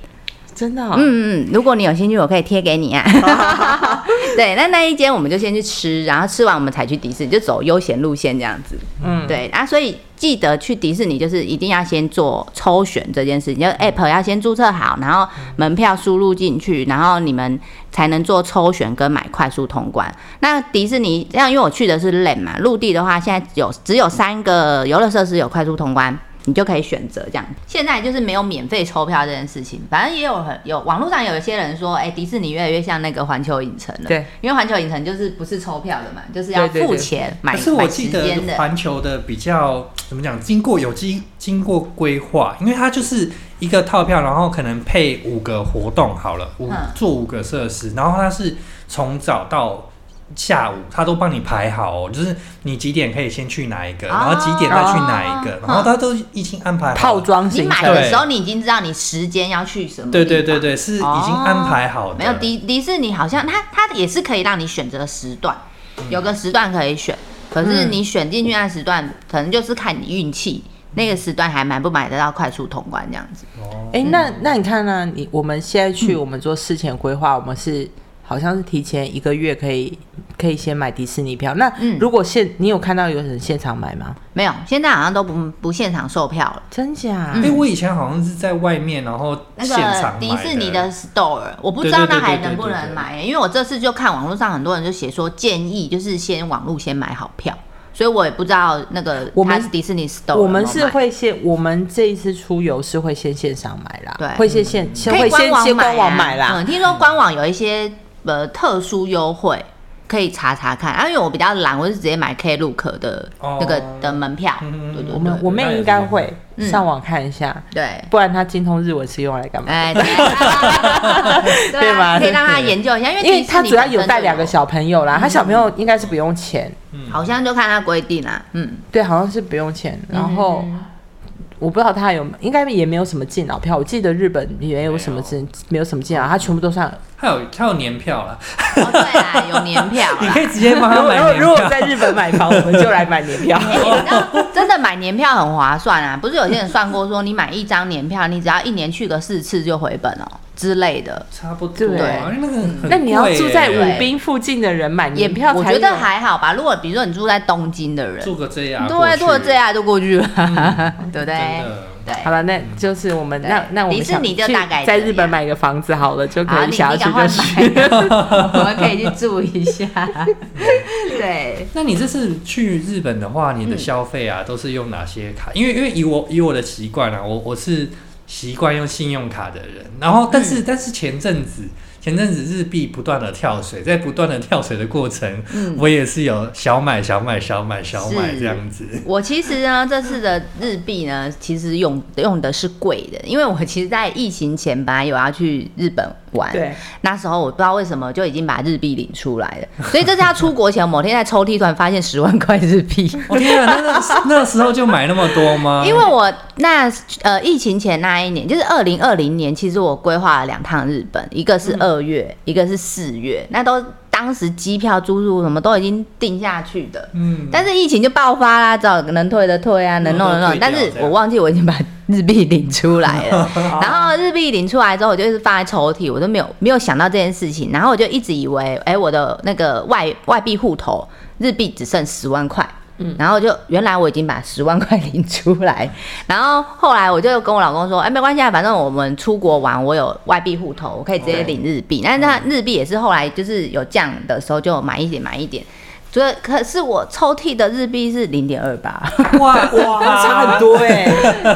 真的、哦？嗯嗯，如果你有兴趣，我可以贴给你啊。[laughs] 对，那那一间我们就先去吃，然后吃完我们才去迪士尼，就走悠闲路线这样子。嗯，对啊，所以记得去迪士尼就是一定要先做抽选这件事情，就 app 要先注册好，然后门票输入进去，然后你们才能做抽选跟买快速通关。那迪士尼这样，因为我去的是 land 嘛，陆地的话现在有只有三个游乐设施有快速通关。你就可以选择这样，现在就是没有免费抽票这件事情，反正也有很有网络上有一些人说，哎、迪士尼越来越像那个环球影城了，对，因为环球影城就是不是抽票的嘛，就是要付钱买可是我买记得时间的，环球的比较怎么讲，经过有经经过规划，因为它就是一个套票，然后可能配五个活动好了，五、嗯。做五个设施，然后它是从早到下午，他都帮你排好哦，就是你几点可以先去哪一个，哦然后几点再去哪一个，哦然后他都已经安排好套装行程，买的时候，你已经知道你时间要去什么。对对对。对，是已经安排好的。没有迪迪士尼好像它它也是可以让你选择时段，有个时段可以选，可是你选进去那时段，可能就是看你运气，那个时段还买不买得到快速通关这样子。哦哎、那那你看呢、你我们现在去，我们做事前规划，我们是好像是提前一个月可以可以先买迪士尼票。那嗯如果现你有看到有人现场买吗？没有，现在好像都不不现场售票了。真假？因为我以前好像是在外面，然后那现场迪士尼的 store，我不知道那还能不能买、因为我这次就看网络上很多人就写说建议就是先网络先买好票，所以我也不知道那个我们它是迪士尼 store，我们是会先，我们这一次出游是会先线上买啦，对会先线先会先先官网买啦。嗯，听说官网有一些呃特殊优惠，可以查查看。啊，因为我比较懒，我是直接买 Klook 的哦那个的门票。嗯对对我们对我妹应该会嗯上网看一下，对。不然她精通日文是用来干嘛？哎，[laughs] 对对对吧啊，可以让他研究一下，因为因为迪士尼她主要有带两个小朋友啦，她小朋友应该是不用钱，好像就看他规定啦。嗯，对，好像是不用钱。然后我不知道他有，应该也没有什么敬老票。我记得日本也没有什么敬，没有什么敬老，他全部都算。还有还有年票了，哦对啊，有年票。[laughs] 你可以直接帮他买年如果如果。在日本买房，我们就来买年票。[laughs] 真的买年票很划算啊！不是有些人算过说，你买一张年票，你只要一年去个四次就回本哦之类的。差不多对啊，因为那个很那你要住在武滨附近的人买也年票，我觉得还好吧。如果比如说你住在东京的人，住个这样，对，住个这样就过去了，[laughs] 对不对？真的。对。好了，那就是我们那那我们迪士尼就想去大概在日本买个房子好了，就好，可以你想要去 [laughs] 我们可以去住一下。对，那你这次去日本的话，你的消费啊，都是用哪些卡？因为因为以我以我的习惯啊，我我是习惯用信用卡的人。然后，但是、但是前阵子前阵子日币不断的跳水，在不断的跳水的过程，嗯我也是有小买小买小买小买这样子。我其实呢，这次的日币呢，其实用用的是贵的，因为我其实，在疫情前本来有要去日本玩，对，那时候我不知道为什么就已经把日币领出来了，所以这是他出国前，某天在抽屉突然发现十万块日币。我、天啊，那那那时候就买那么多吗？[laughs] 因为我那呃疫情前那一年，就是二零二零年，其实我规划了两趟日本，一个是二月，一个是四月，那都当时机票、住宿什么都已经定下去的。嗯，但是疫情就爆发啦，只好能退的退啊，能弄的弄。但是我忘记我已经把日币领出来了，[laughs] 然后日币领出来之后，我就是放在抽屉，我都没有没有想到这件事情，然后我就一直以为，哎、我的那个外外币户头日币只剩十万块。然后就原来我已经把十万块领出来，[laughs] 然后后来我就跟我老公说，哎，没关系啊，反正我们出国玩，我有外币户头，我可以直接领日币。但是那日币也是后来就是有降的时候就买一点买一点，所以可是我抽屉的日币是零点二八，哇 [laughs] 哇，差很多哎、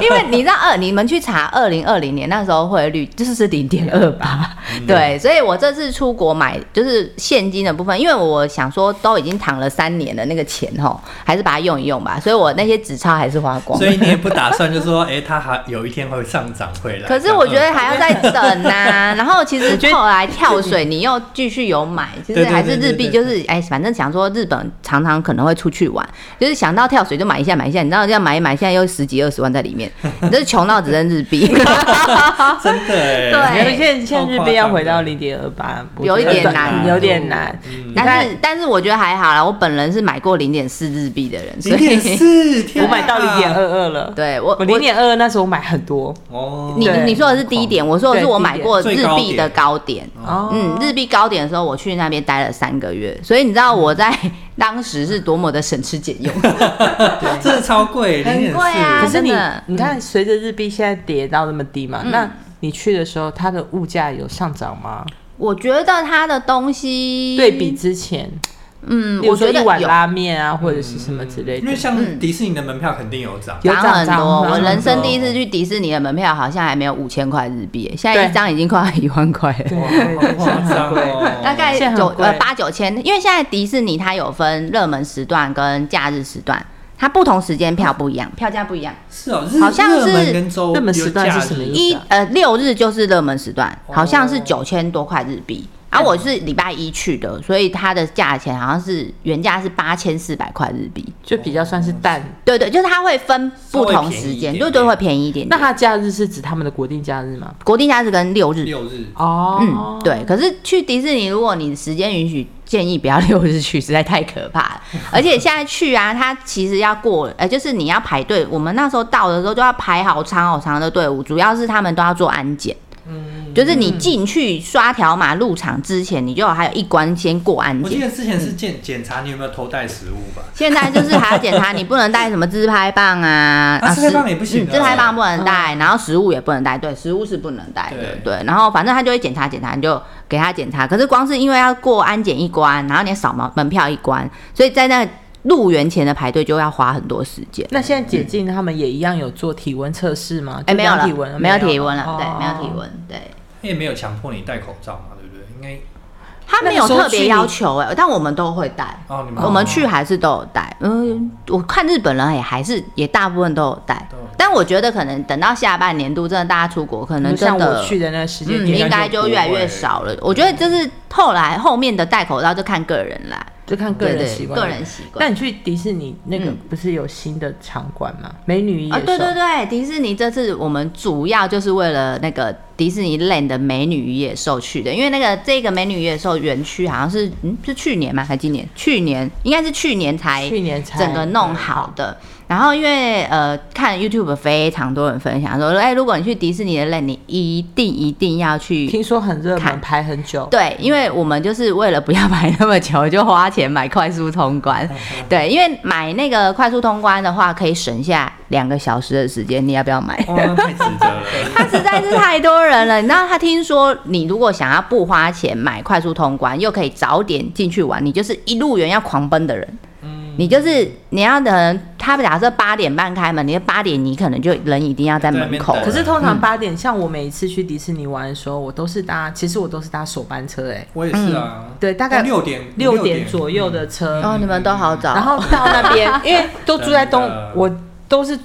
因为你知道二，你们去查二零二零年那时候汇率就是是零点二八，对，所以我这次出国买就是现金的部分，因为我想说都已经躺了三年了，那个钱吼还是把它用一用吧，所以我那些纸钞还是花光。所。以你也不打算就说，哎、它还有一天会上涨回来。可是我觉得还要再等呐、[laughs] 然后其实后来跳水，你又继续有买，其实对对还是日币，就是哎，反正想说日本常常可能会出去玩，就是想到跳水就买一下买一下，你知道这样买一买，现在又十几二十万在里面，[laughs] 你这是穷到只剩日币。[laughs] 真的哎，对。现在现在日币要回到零点二八，有一点难。有点难。嗯。但是但是我觉得还好啦，我本人是买过零点四日币的人，所零点以四，天 [laughs] 我买到零点啊二二了，对我我零点二二那时候我买很多。哦，你对。你说的是低点，我说的是我买过日币的高点。哦。嗯，日币高点的时候，我去那边待了三个月，所以你知道我在当时是多么的省吃俭用。[laughs] 真的超贵，很贵啊可是你你看，随着日币现在跌到那么低嘛，嗯。那你去的时候，它的物价有上涨吗？我觉得它的东西对比，之前，嗯，我觉得有说一碗拉面啊，或者是什么之类的。因为，像嗯迪士尼的门票肯定有涨，有涨很多。我人生第一次去迪士尼的门票好像还没有五千块日币，现在一张已经快要一万块了。哇对。[laughs] 对好夸张哦，大概九呃八九千，因为现在迪士尼它有分热门时段跟假日时段，它不同时间票不一样，票价不一样。是哦，好像是热门时段是什么日意思一呃六日就是热门时段，哦。好像是九千多块日币。而、我是礼拜一去的，所以它的价钱好像是原价是八千四百块日币。就比较算是淡。对对，就是它会分不同时间，对对，会便宜一点点。那它假日是指他们的国定假日吗？国定假日跟六日，六日，哦嗯，，对。可是去迪士尼，如果你时间允许，建议不要六日去，实在太可怕了。[laughs] 而且现在去啊，它其实要过，呃，就是你要排队。我们那时候到的时候就要排好长好长的队伍，主要是他们都要做安检。嗯，就是你进去刷条码入场之前，你就还有一关先过安检。我记得之前是检检查你有没有偷带食物吧？现在就是还要检查你不能带什么自拍棒啊，[laughs] 啊自拍棒也不行啊嗯自拍棒不能带，然后食物也不能带，对，食物是不能带的，对。然后反正他就会检查检查，你就给他检查。可是光是因为要过安检一关，然后你要扫门门票一关，所以在那入园前的排队就要花很多时间。那现在解禁，他们也一样有做体温测试吗？哎，没有体温，没有体温了，哦对，没有体温，对。他也没有强迫你戴口罩嘛，对不对？应该他没有特别要求哎、但我们都会戴。哦，你们我们去还是都有戴，嗯，我看日本人也还是也大部分都有戴都有，但我觉得可能等到下半年度，真的大家出国，可能真像的我去的那个时间嗯，点，应该就越来越少了。我觉得就是后来后面的戴口罩就看个人啦，就看个人习惯。个人习那惯。你去迪士尼那个嗯不是有新的场馆吗？美女与野啊，兽。对对对，迪士尼这次我们主要就是为了那个迪士尼 Land 的美女与野兽去的，因为那个这个美女与野兽园区好像是嗯是去年吗？还今年？去年应该是去年才去年才整个弄好的。然后因为呃看 YouTube 非常多人分享说，哎，如果你去迪士尼的 Land，你一定一定要去听说很热门，看排很久。对，因为我们就是为了不要排那么久，就花钱买快速通关。对，因为买那个快速通关的话，可以省下两个小时的时间。你要不要买？哦，那太值得了。[laughs] 他实在是太多人了，你知道，他听说你如果想要不花钱买快速通关，又可以早点进去玩，你就是一路人要狂奔的人。你就是你要等他们假设八点半开门，你的八点你可能就人一定要在门口可是通常八点，像我每一次去迪士尼玩的时候，我都是搭，其实我都是搭首班车，哎，我也是啊，对，大概六点六点左右的车，哦，你们都好早。然后到那边，[laughs] 因为都住在东，我都是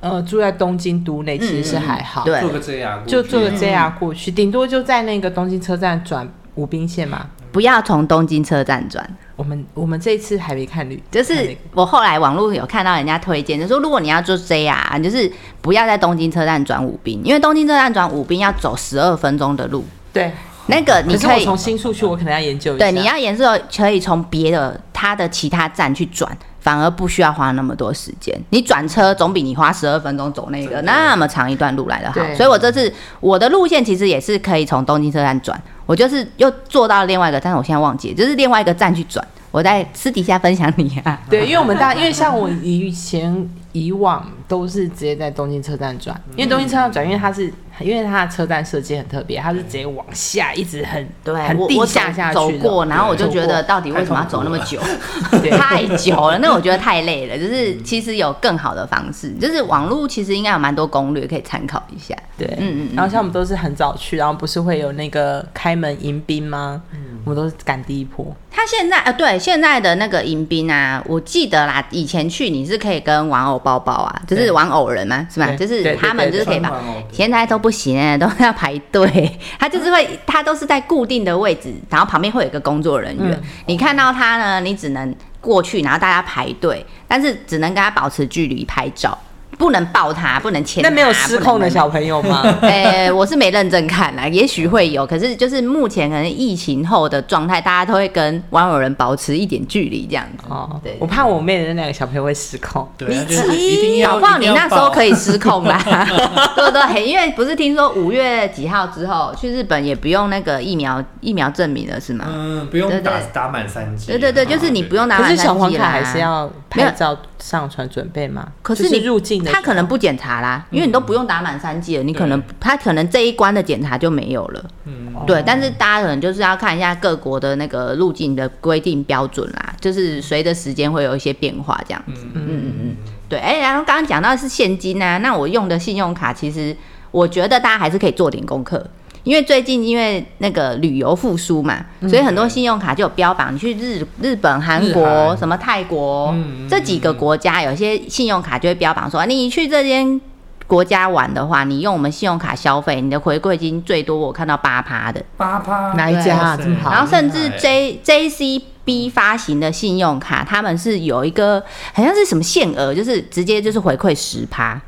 呃住在东京都内，其实是还好，对坐个这样，就坐个嗯 JR 过去，顶多就在那个东京车站转武滨线嘛。不要从东京车站转，我们我们这一次还没看绿，就是我后来网络有看到人家推荐，就说如果你要做 JR，就是不要在东京车站转武滨，因为东京车站转武滨要走十二分钟的路，对，那个你可以从新宿去，我可能要研究一下。对你要研究可以从别的它的其他站去转，反而不需要花那么多时间。你转车总比你花十二分钟走那个那么长一段路来的好。所以我这次我的路线其实也是可以从东京车站转，我就是又坐到另外一个，但是我现在忘记，就是另外一个站去转。我在私底下分享你啊，对，因为我们大，因为像我以前以往都是直接在东京车站转，因为东京车站转，因为它是因为它的车站设计很特别，它是直接往下一直很对，很地下下去的走过，然后我就觉得到底为什么要走那么久？[laughs] 对太久了，那我觉得太累了。就是其实有更好的方式，就是网络其实应该有蛮多攻略可以参考一下。对，嗯嗯嗯然后像我们都是很早去，然后不是会有那个开门迎宾吗？嗯我们都是赶第一波。他现在呃，对现在的那个迎宾啊，我记得啦，以前去你是可以跟玩偶包包啊，就是玩偶人嘛，是吧？就是他们就是可以把穿玩偶的现在都不行欸，[laughs] 都要排队。他就是会，他都是在固定的位置，然后旁边会有一个工作人员。嗯你看到他呢，你只能过去，然后大家排队，但是只能跟他保持距离拍照，不能抱他，不能牵。那没有失控的小朋友吗？[laughs] 呃、我是没认真看啦，也许会有，可是就是目前可能疫情后的状态，大家都会跟玩偶人保持一点距离这样子。哦对，我怕我妹的那两个小朋友会失控。对，他就是一定要，搞不好你那时候可以。失控啦，[laughs] 对不对？因为不是听说五月几号之后去日本也不用那个疫苗疫苗证明了是吗？嗯，不用打打满三剂。对对对，就是你不用拿可是满三剂啦小黄卡还是要拍照上传准备吗？可是你入境的，他可能不检查啦，因为你都不用打满三剂了，你可能他可能这一关的检查就没有了。嗯，对，但是大家可能就是要看一下各国的那个入境的规定标准啦，就是随着时间会有一些变化这样子。嗯嗯嗯嗯，对。哎、然后刚刚讲到的是现金啊，那我用的信用卡，其实我觉得大家还是可以做点功课。因为最近因为那个旅游复苏嘛，所以很多信用卡就有标榜，你去日日本、韩日国、什么泰国、这几个国家，有些信用卡就会标榜说，你去这间国家玩的话，你用我们信用卡消费，你的回馈金最多我看到八趴的。八趴。哪一家啊这么好。然后甚至 J J C B 发行的信用卡，他们是有一个好像是什么限额，就是直接就是回馈十趴，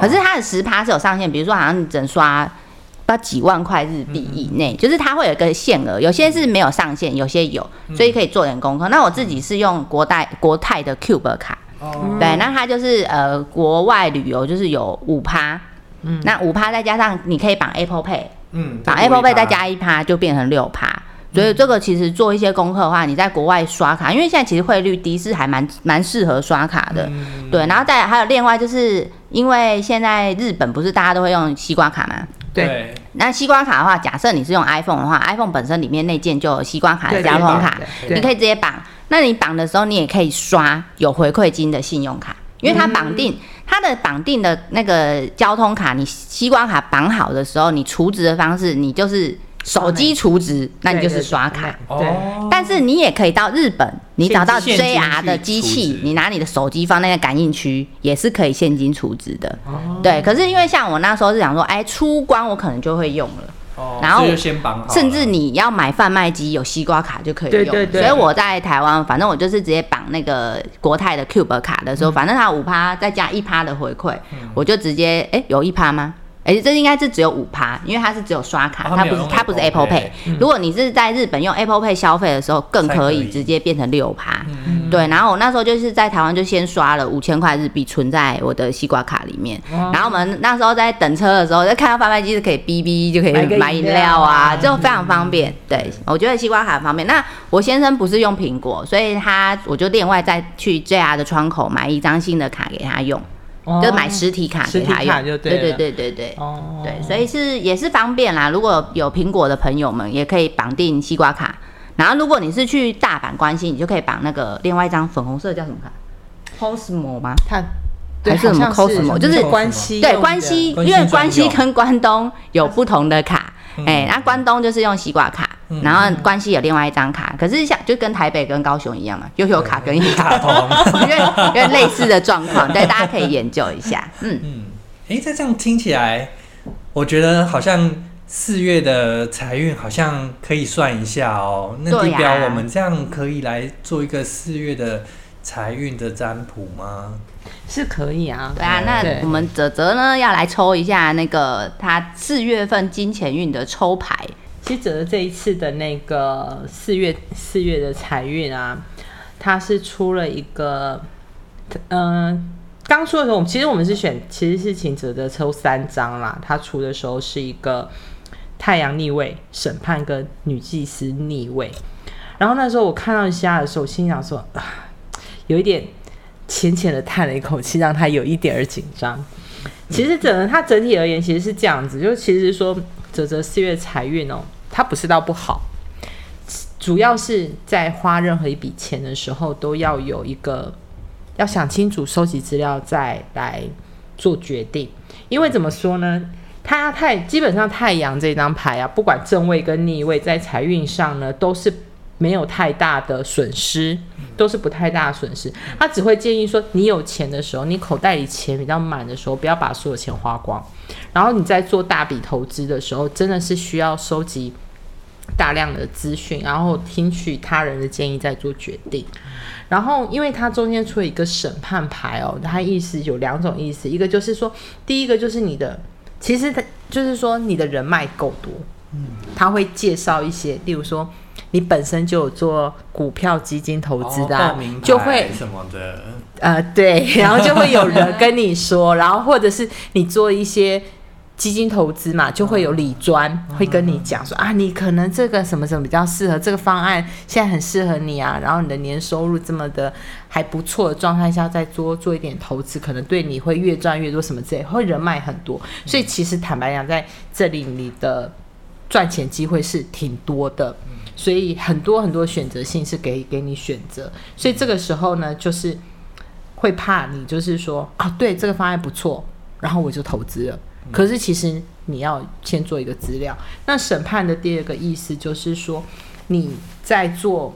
可是它的十趴是有上限，比如说好像你只能刷。不知道几万块日币以内，就是它会有一个限额，有些是没有上限，有些有，所以可以做点功课。那我自己是用国代国泰的 Cube 卡，哦。对，那它就是呃国外旅游就是有五趴，嗯。那五趴再加上你可以绑 Apple Pay，嗯，绑 Apple Pay 再加一趴，就变成六趴。所以这个其实做一些功课的话，你在国外刷卡，因为现在其实汇率低是还蛮蛮适合刷卡的。嗯。对，然后再来还有另外就是因为现在日本不是大家都会用西瓜卡嘛？对那西瓜卡的话，假设你是用 iPhone 的话，iPhone 本身里面内件就有西瓜卡的交通卡，你可以直接绑。那你绑的时候，你也可以刷有回馈金的信用卡，因为它绑定、它的绑定的那个交通卡，你西瓜卡绑好的时候，你储值的方式，你就是手机储值，那你就是刷卡。对，哦，但是你也可以到日本，你找到 JR 的机器你拿你的手机放那个感应区，也是可以现金储值的。哦。对，可是因为像我那时候是想说，哎，出关我可能就会用了。哦然后就先绑好，甚至你要买贩卖机有西瓜卡就可以用，对对对。所以我在台湾，反正我就是直接绑那个国泰的 Cube 卡的时候，反正它五趴再加一趴的回馈，嗯。我就直接哎、有一趴吗？哎、这应该是只有五趴，因为它是只有刷卡，哦它不是它不是 Apple Pay。如果你是在日本用 Apple Pay 消费的时候，更可以以直接变成六趴。嗯对，然后我那时候就是在台湾就先刷了五千块日币存在我的西瓜卡里面，然后我们那时候在等车的时候，就看到贩卖机是可以哔哔就可以买饮饮料啊就非常方便。对，我觉得西瓜卡很方便。那我先生不是用苹果，所以他我就另外再去 JR 的窗口买一张新的卡给他用，哦就买实体卡给他用。就对了对对对对对。哦，对，所以是也是方便啦。如果有苹果的朋友们，也可以绑定西瓜卡。然后如果你是去大阪关西，你就可以绑那个另外一张粉红色叫什么卡？Cosmo 吗？看还是什么 Cosmo，就是关西对，关西，因为关西跟关东有不同的卡，哎、那关东就是用西瓜卡，嗯然后关西有另外一张卡，可是像就跟台北跟高雄一样嘛，又有卡跟一卡卡，通。因为因为类似的状况，对，大家可以研究一下，嗯。嗯，诶，再这样听起来，我觉得好像四月的财运好像可以算一下哦。那对呀地标我们这样可以来做一个四月的财运的占卜吗？是可以啊，对啊，那我们泽泽呢要来抽一下那个他四月份金钱运的抽牌，其实泽泽这一次的那个四月四月的财运啊，他是出了一个，嗯、刚出的时候，其实我们是选，其实是请泽泽抽三张啦。他出的时候是一个太阳逆位、审判跟女祭司逆位。然后那时候我看到一下的时候，我心想说啊，有一点浅浅的叹了一口气，让他有一点儿紧张。其实整个它整体而言，其实是这样子，就其实说泽泽四月财运哦，他不是到不好，主要是在花任何一笔钱的时候，都要有一个要想清楚，收集资料再来做决定。因为怎么说呢？他太基本上太阳这张牌啊，不管正位跟逆位，在财运上呢，都是没有太大的损失，都是不太大的损失。他只会建议说，你有钱的时候，你口袋里钱比较满的时候，不要把所有钱花光。然后你在做大笔投资的时候，真的是需要收集大量的资讯，然后听取他人的建议再做决定。然后，因为它中间出了一个审判牌哦，它意思有两种意思，一个就是说，第一个就是你的。其实他就是说，你的人脉够多，嗯，他会介绍一些，例如说，你本身就有做股票基金投资的，就会什么的，呃，对，[laughs] 然后就会有人跟你说，然后或者是你做一些。基金投资嘛，就会有理专会跟你讲说啊，你可能这个什么什么比较适合，这个方案现在很适合你啊，然后你的年收入这么的还不错的状态下，再多做一点投资，可能对你会越赚越多什么之类，会人脉很多，所以其实坦白讲，在这里你的赚钱机会是挺多的，所以很多很多选择性是给给你选择，所以这个时候呢，就是会怕你就是说啊，对这个方案不错，然后我就投资了。可是其实你要先做一个资料。那审判的第二个意思就是说，你在做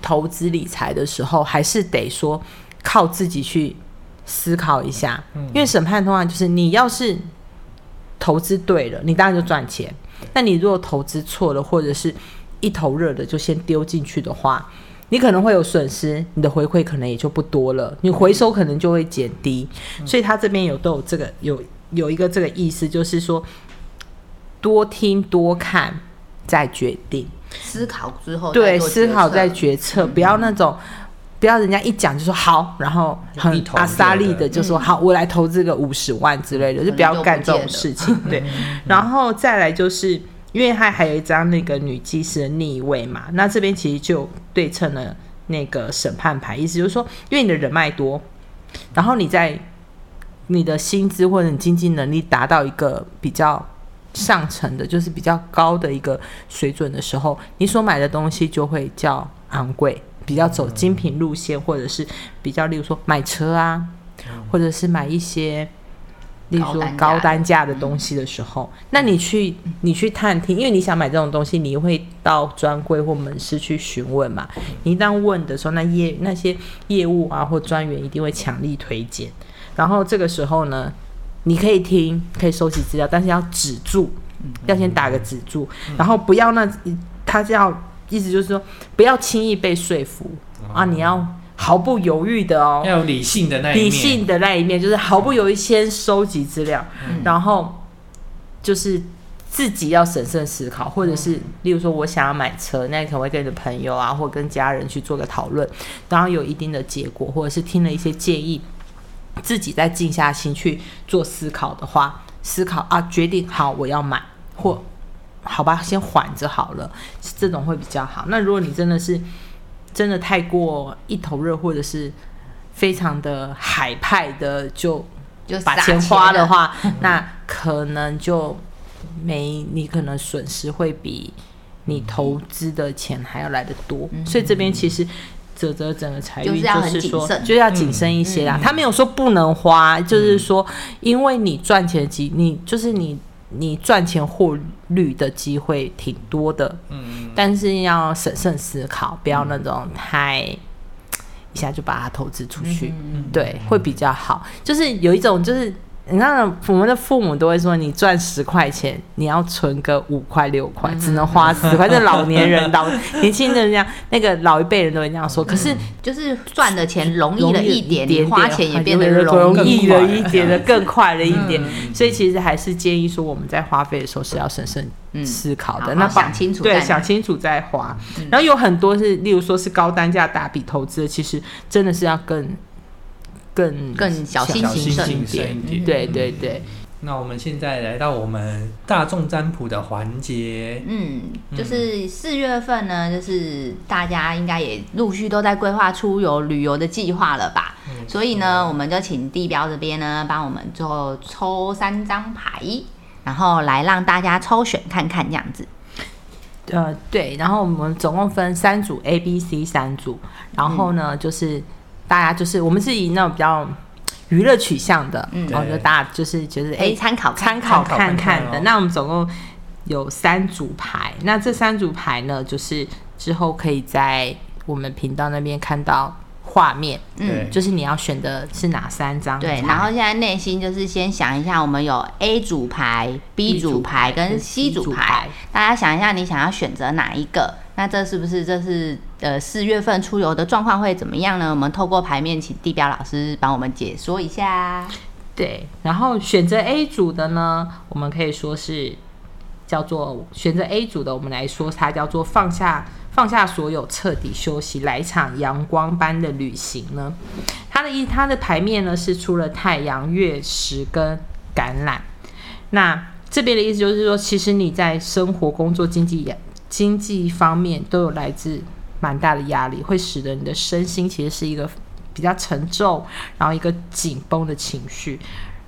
投资理财的时候，还是得说靠自己去思考一下。因为审判通常就是你要是投资对了，你当然就赚钱；那你如果投资错了，或者是一头热的就先丢进去的话，你可能会有损失，你的回馈可能也就不多了，你回收可能就会减低。所以他这边有都有这个有。有一个这个意思，就是说多听多看再决定，思考之后对思考再决策，不要那种不要人家一讲就说好，然后很阿萨利的就说好，我来投资个五十万之类的，就不要干这种事情。对，然后再来就是因为他还有一张那个女技师的逆位嘛，那这边其实就对称了那个审判牌，意思就是说，因为你的人脉多，然后你在。你的薪资或者你经济能力达到一个比较上层的，就是比较高的一个水准的时候，你所买的东西就会较昂贵，比较走精品路线，或者是比较，例如说买车啊，或者是买一些，例如说高单价。的东西的时候，那你去你去探听，因为你想买这种东西，你会到专柜或门市去询问嘛？你一旦问的时候，那业那些业务啊或专员一定会强力推荐。然后这个时候呢，你可以听，可以收集资料，但是要止住，要先打个止住，然后不要那他这样意思就是说，不要轻易被说服啊，你要毫不犹豫的哦，要有理性的那一面，理性的那一面就是毫不犹豫先收集资料，然后就是自己要审慎思考，或者是例如说我想要买车，那可能会跟你的朋友啊，或跟家人去做个讨论，然后有一定的结果，或者是听了一些建议。自己再静下心去做思考的话，思考啊，决定好我要买，或好吧，先缓着好了，这种会比较好。那如果你真的是真的太过一头热，或者是非常的海派的，就就把钱花的话，[laughs] 那可能就没你可能损失会比你投资的钱还要来的多。所以这边其实。泽泽整个财运就是说，就要谨慎一些啦。他没有说不能花，就是说，因为你赚钱机，你就是你你赚钱获率的机会挺多的，嗯，但是要审慎思考，不要那种太一下就把它投资出去，对，会比较好。就是有一种就是。你看，我们的父母都会说，你赚十块钱，你要存个五块六块，只能花十块。这老年人、老年轻人这样，那个老一辈人都会这样说。可是，就是赚的钱容易了一点点，花钱也变得容易了一点的，更快了一点。所以，其实还是建议说，我们在花费的时候是要审慎思考的。那想清楚，对，想清楚再花。然后有很多是，例如说是高单价大笔投资，其实真的是要更。更更小心谨慎一点，对对对。那我们现在来到我们大众占卜的环节，嗯，就是四月份呢，就是大家应该也陆续都在规划出游旅游的计划了吧？嗯所以呢，我们就请地标这边呢，帮我们做抽三张牌，然后来让大家抽选看看这样子。呃，对，然后我们总共分三组 A、B、C 三组，然后呢，就是大家就是我们是以那种比较娱乐取向的，嗯。然后就大家就是觉得哎可以参考看参考参考看看的。看看哦那我们总共有三组牌，那这三组牌呢，就是之后可以在我们频道那边看到画面，嗯，就是你要选的是哪三张对，然后现在内心就是先想一下，我们有 A 组牌、B 组组牌跟跟 C 组牌，大家想一下，你想要选择哪一个？那这是不是这是呃四月份出游的状况会怎么样呢？我们透过牌面，请地标老师帮我们解说一下。对，然后选择 A 组的呢，我们可以说是叫做选择 A 组的，我们来说它叫做放下放下所有，彻底休息，来一场阳光般的旅行呢。它的一它的牌面呢是出了太阳、月食跟橄榄。那这边的意思就是说，其实你在生活、工作、经济经济方面都有来自蛮大的压力，会使得你的身心其实是一个比较沉重，然后一个紧绷的情绪，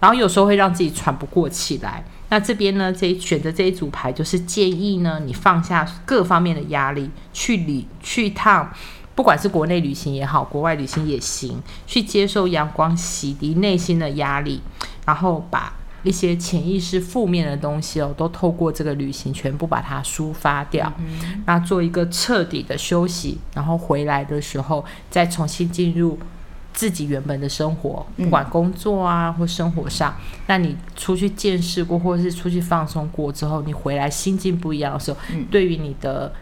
然后有时候会让自己喘不过气来。那这边呢，这选择这一组牌就是建议呢，你放下各方面的压力，去旅去一趟，不管是国内旅行也好，国外旅行也行，去接受阳光洗涤内心的压力，然后把一些潜意识负面的东西哦，都透过这个旅行全部把它抒发掉，那做一个彻底的休息，然后回来的时候再重新进入自己原本的生活，嗯。不管工作啊或生活上，那你出去见识过，或者是出去放松过之后，你回来心境不一样的时候，嗯。对于你的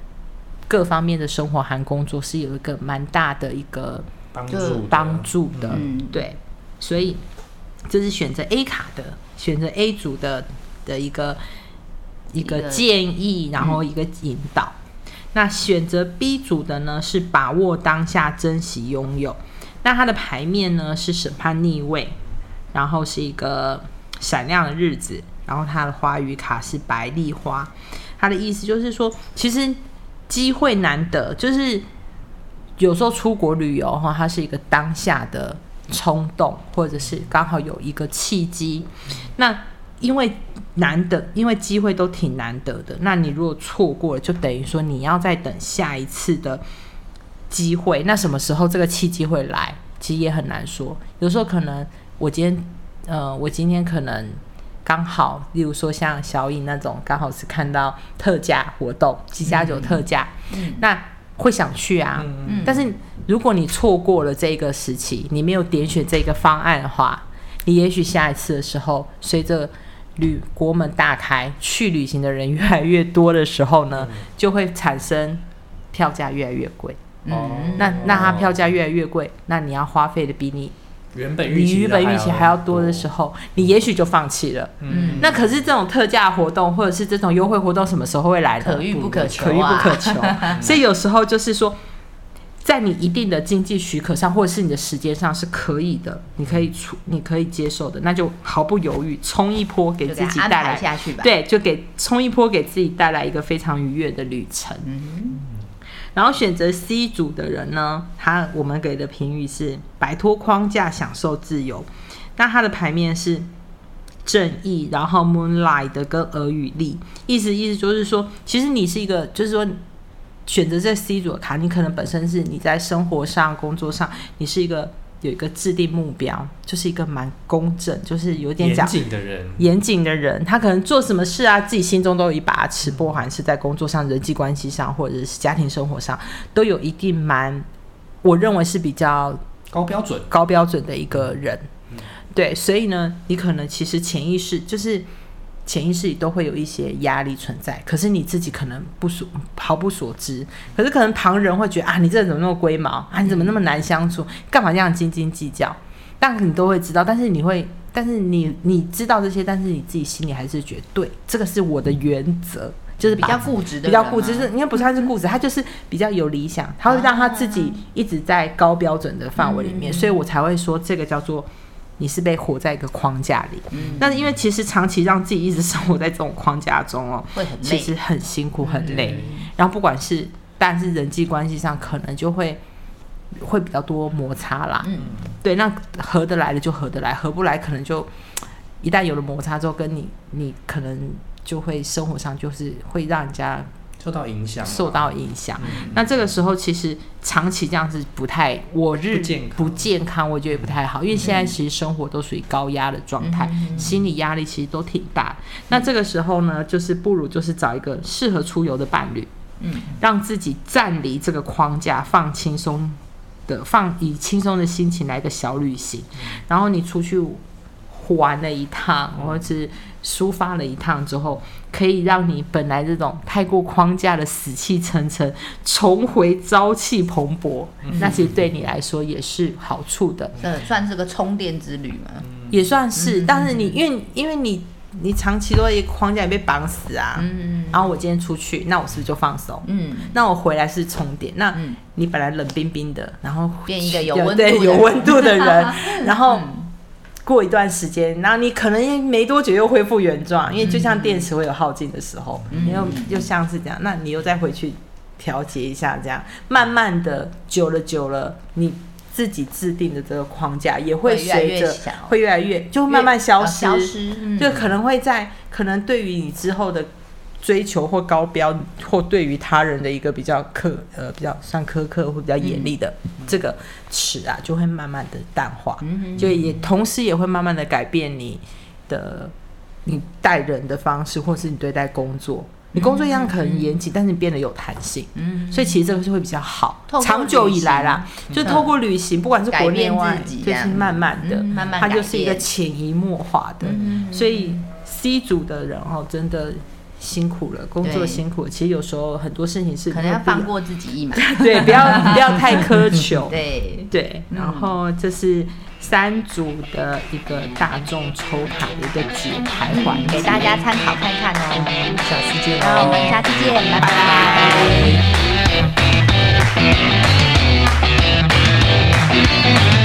各方面的生活和工作是有一个蛮大的一个就帮助的。帮助的。嗯。对，所以这是选择 A 卡的，选择 A 组的的一个一个建议，然后一个引导。那选择 B 组的呢，是把握当下，珍惜拥有。那它的牌面呢是审判逆位，然后是一个闪亮的日子，然后它的花语卡是白丽花。它的意思就是说，其实机会难得，就是有时候出国旅游哈，它是一个当下的冲动，或者是刚好有一个契机。那因为难得，因为机会都挺难得的，那你如果错过了，就等于说你要再等下一次的机会。那什么时候这个契机会来，其实也很难说。有时候可能我今天，呃，我今天可能刚好，例如说像小颖那种，刚好是看到特价活动，七加九特价，嗯那会想去啊。嗯嗯但是如果你错过了这个时期，你没有点选这个方案的话，你也许下一次的时候，随着旅国门大开，去旅行的人越来越多的时候呢，就会产生票价越来越贵。哦嗯，那那它票价越来越贵，那你要花费的比你原本预期原本预期还要多的时候，你也许就放弃了。嗯，那可是这种特价活动或者是这种优惠活动什么时候会来呢？可遇不可求啊可遇不可求。[laughs] 所以有时候就是说，在你一定的经济许可上，或者是你的时间上是可以的，你可以出，你可以接受的，那就毫不犹豫冲一波，给自己带来排下去吧。，对，就给冲一波，给自己带来一个非常愉悦的旅程。嗯，然后选择 C 组的人呢，他我们给的评语是摆脱框架，享受自由。那他的牌面是正义，然后 Moonlight 的跟俄语力，意思意思就是说，其实你是一个，就是说选择这 C 组的卡，你可能本身是你在生活上、工作上，你是一个有一个制定目标，就是一个蛮公正，就是有点严讲谨的人，严谨的人，他可能做什么事啊，自己心中都有一把尺，不管是在工作上、人际关系上，或者是家庭生活上，都有一定蛮，我认为是比较高标准，高标准的一个人。对，所以呢，你可能其实潜意识就是潜意识里都会有一些压力存在，可是你自己可能不所毫不所知，可是可能旁人会觉得啊，你这人怎么那么龟毛啊，你怎么那么难相处，干嘛这样斤斤计较？但你都会知道，但是你会，但是你你知道这些，但是你自己心里还是觉得对，这个是我的原则，就是比较固执的比较固执，是应该不是他是固执，他就是比较有理想，他会让他自己一直在高标准的范围里面，嗯。所以我才会说这个叫做你是被活在一个框架里。那因为其实长期让自己一直生活在这种框架中哦，会很累其实很辛苦很累。对然后不管是但是人际关系上可能就会会比较多摩擦啦。嗯，对，那合得来的就合得来，合不来可能就一旦有了摩擦之后，跟你你可能就会生活上就是会让人家受到影响，受到影响。嗯。那这个时候其实长期这样子不太，我日不健康。不健康，我觉得也不太好，因为现在其实生活都属于高压的状态，心理压力其实都挺大。那这个时候呢，就是不如就是找一个适合出游的伴侣，嗯，让自己暂离这个框架，放轻松的，放以轻松的心情来个小旅行，然后你出去玩了一趟，或者是抒发了一趟之后，可以让你本来这种太过框架的死气沉沉，重回朝气蓬勃。那其实对你来说也是好处的，这算是个充电之旅嘛？也算是。但是你因为因为你你长期都在一个框架里被绑死啊，嗯然后我今天出去，那我是不是就放松？嗯，那我回来是充电，那嗯你本来冷冰冰的，然后变一个有温度有温度的人，[laughs] 然后嗯过一段时间，然后你可能没多久又恢复原状，因为就像电池会有耗尽的时候，又又像是这样，那你又再回去调节一下，这样慢慢的久了久了，你自己制定的这个框架也会随着会越来越就慢慢消失，消失，嗯。就可能会在可能对于你之后的追求或高标，或对于他人的一个比较苛呃比较算苛刻或比较严厉的这个尺啊，就会慢慢的淡化，就也同时也会慢慢的改变你的你待人的方式，或是你对待工作。你工作一样可能严谨，但是你变得有弹性，嗯，所以其实这个是会比较好长久以来啦，就透过旅行，不管是国内外就是慢慢的嗯，慢慢它就是一个潜移默化的。嗯。所以 C 组的人哦，真的辛苦了工作辛苦其实有时候很多事情是可能要放过自己一马。[laughs] 对不要 [laughs] 不要太苛求。对。对然后这是三组的一个大众抽卡的一个解牌环给大家参考看看哦。下次见喽我们下次见拜拜。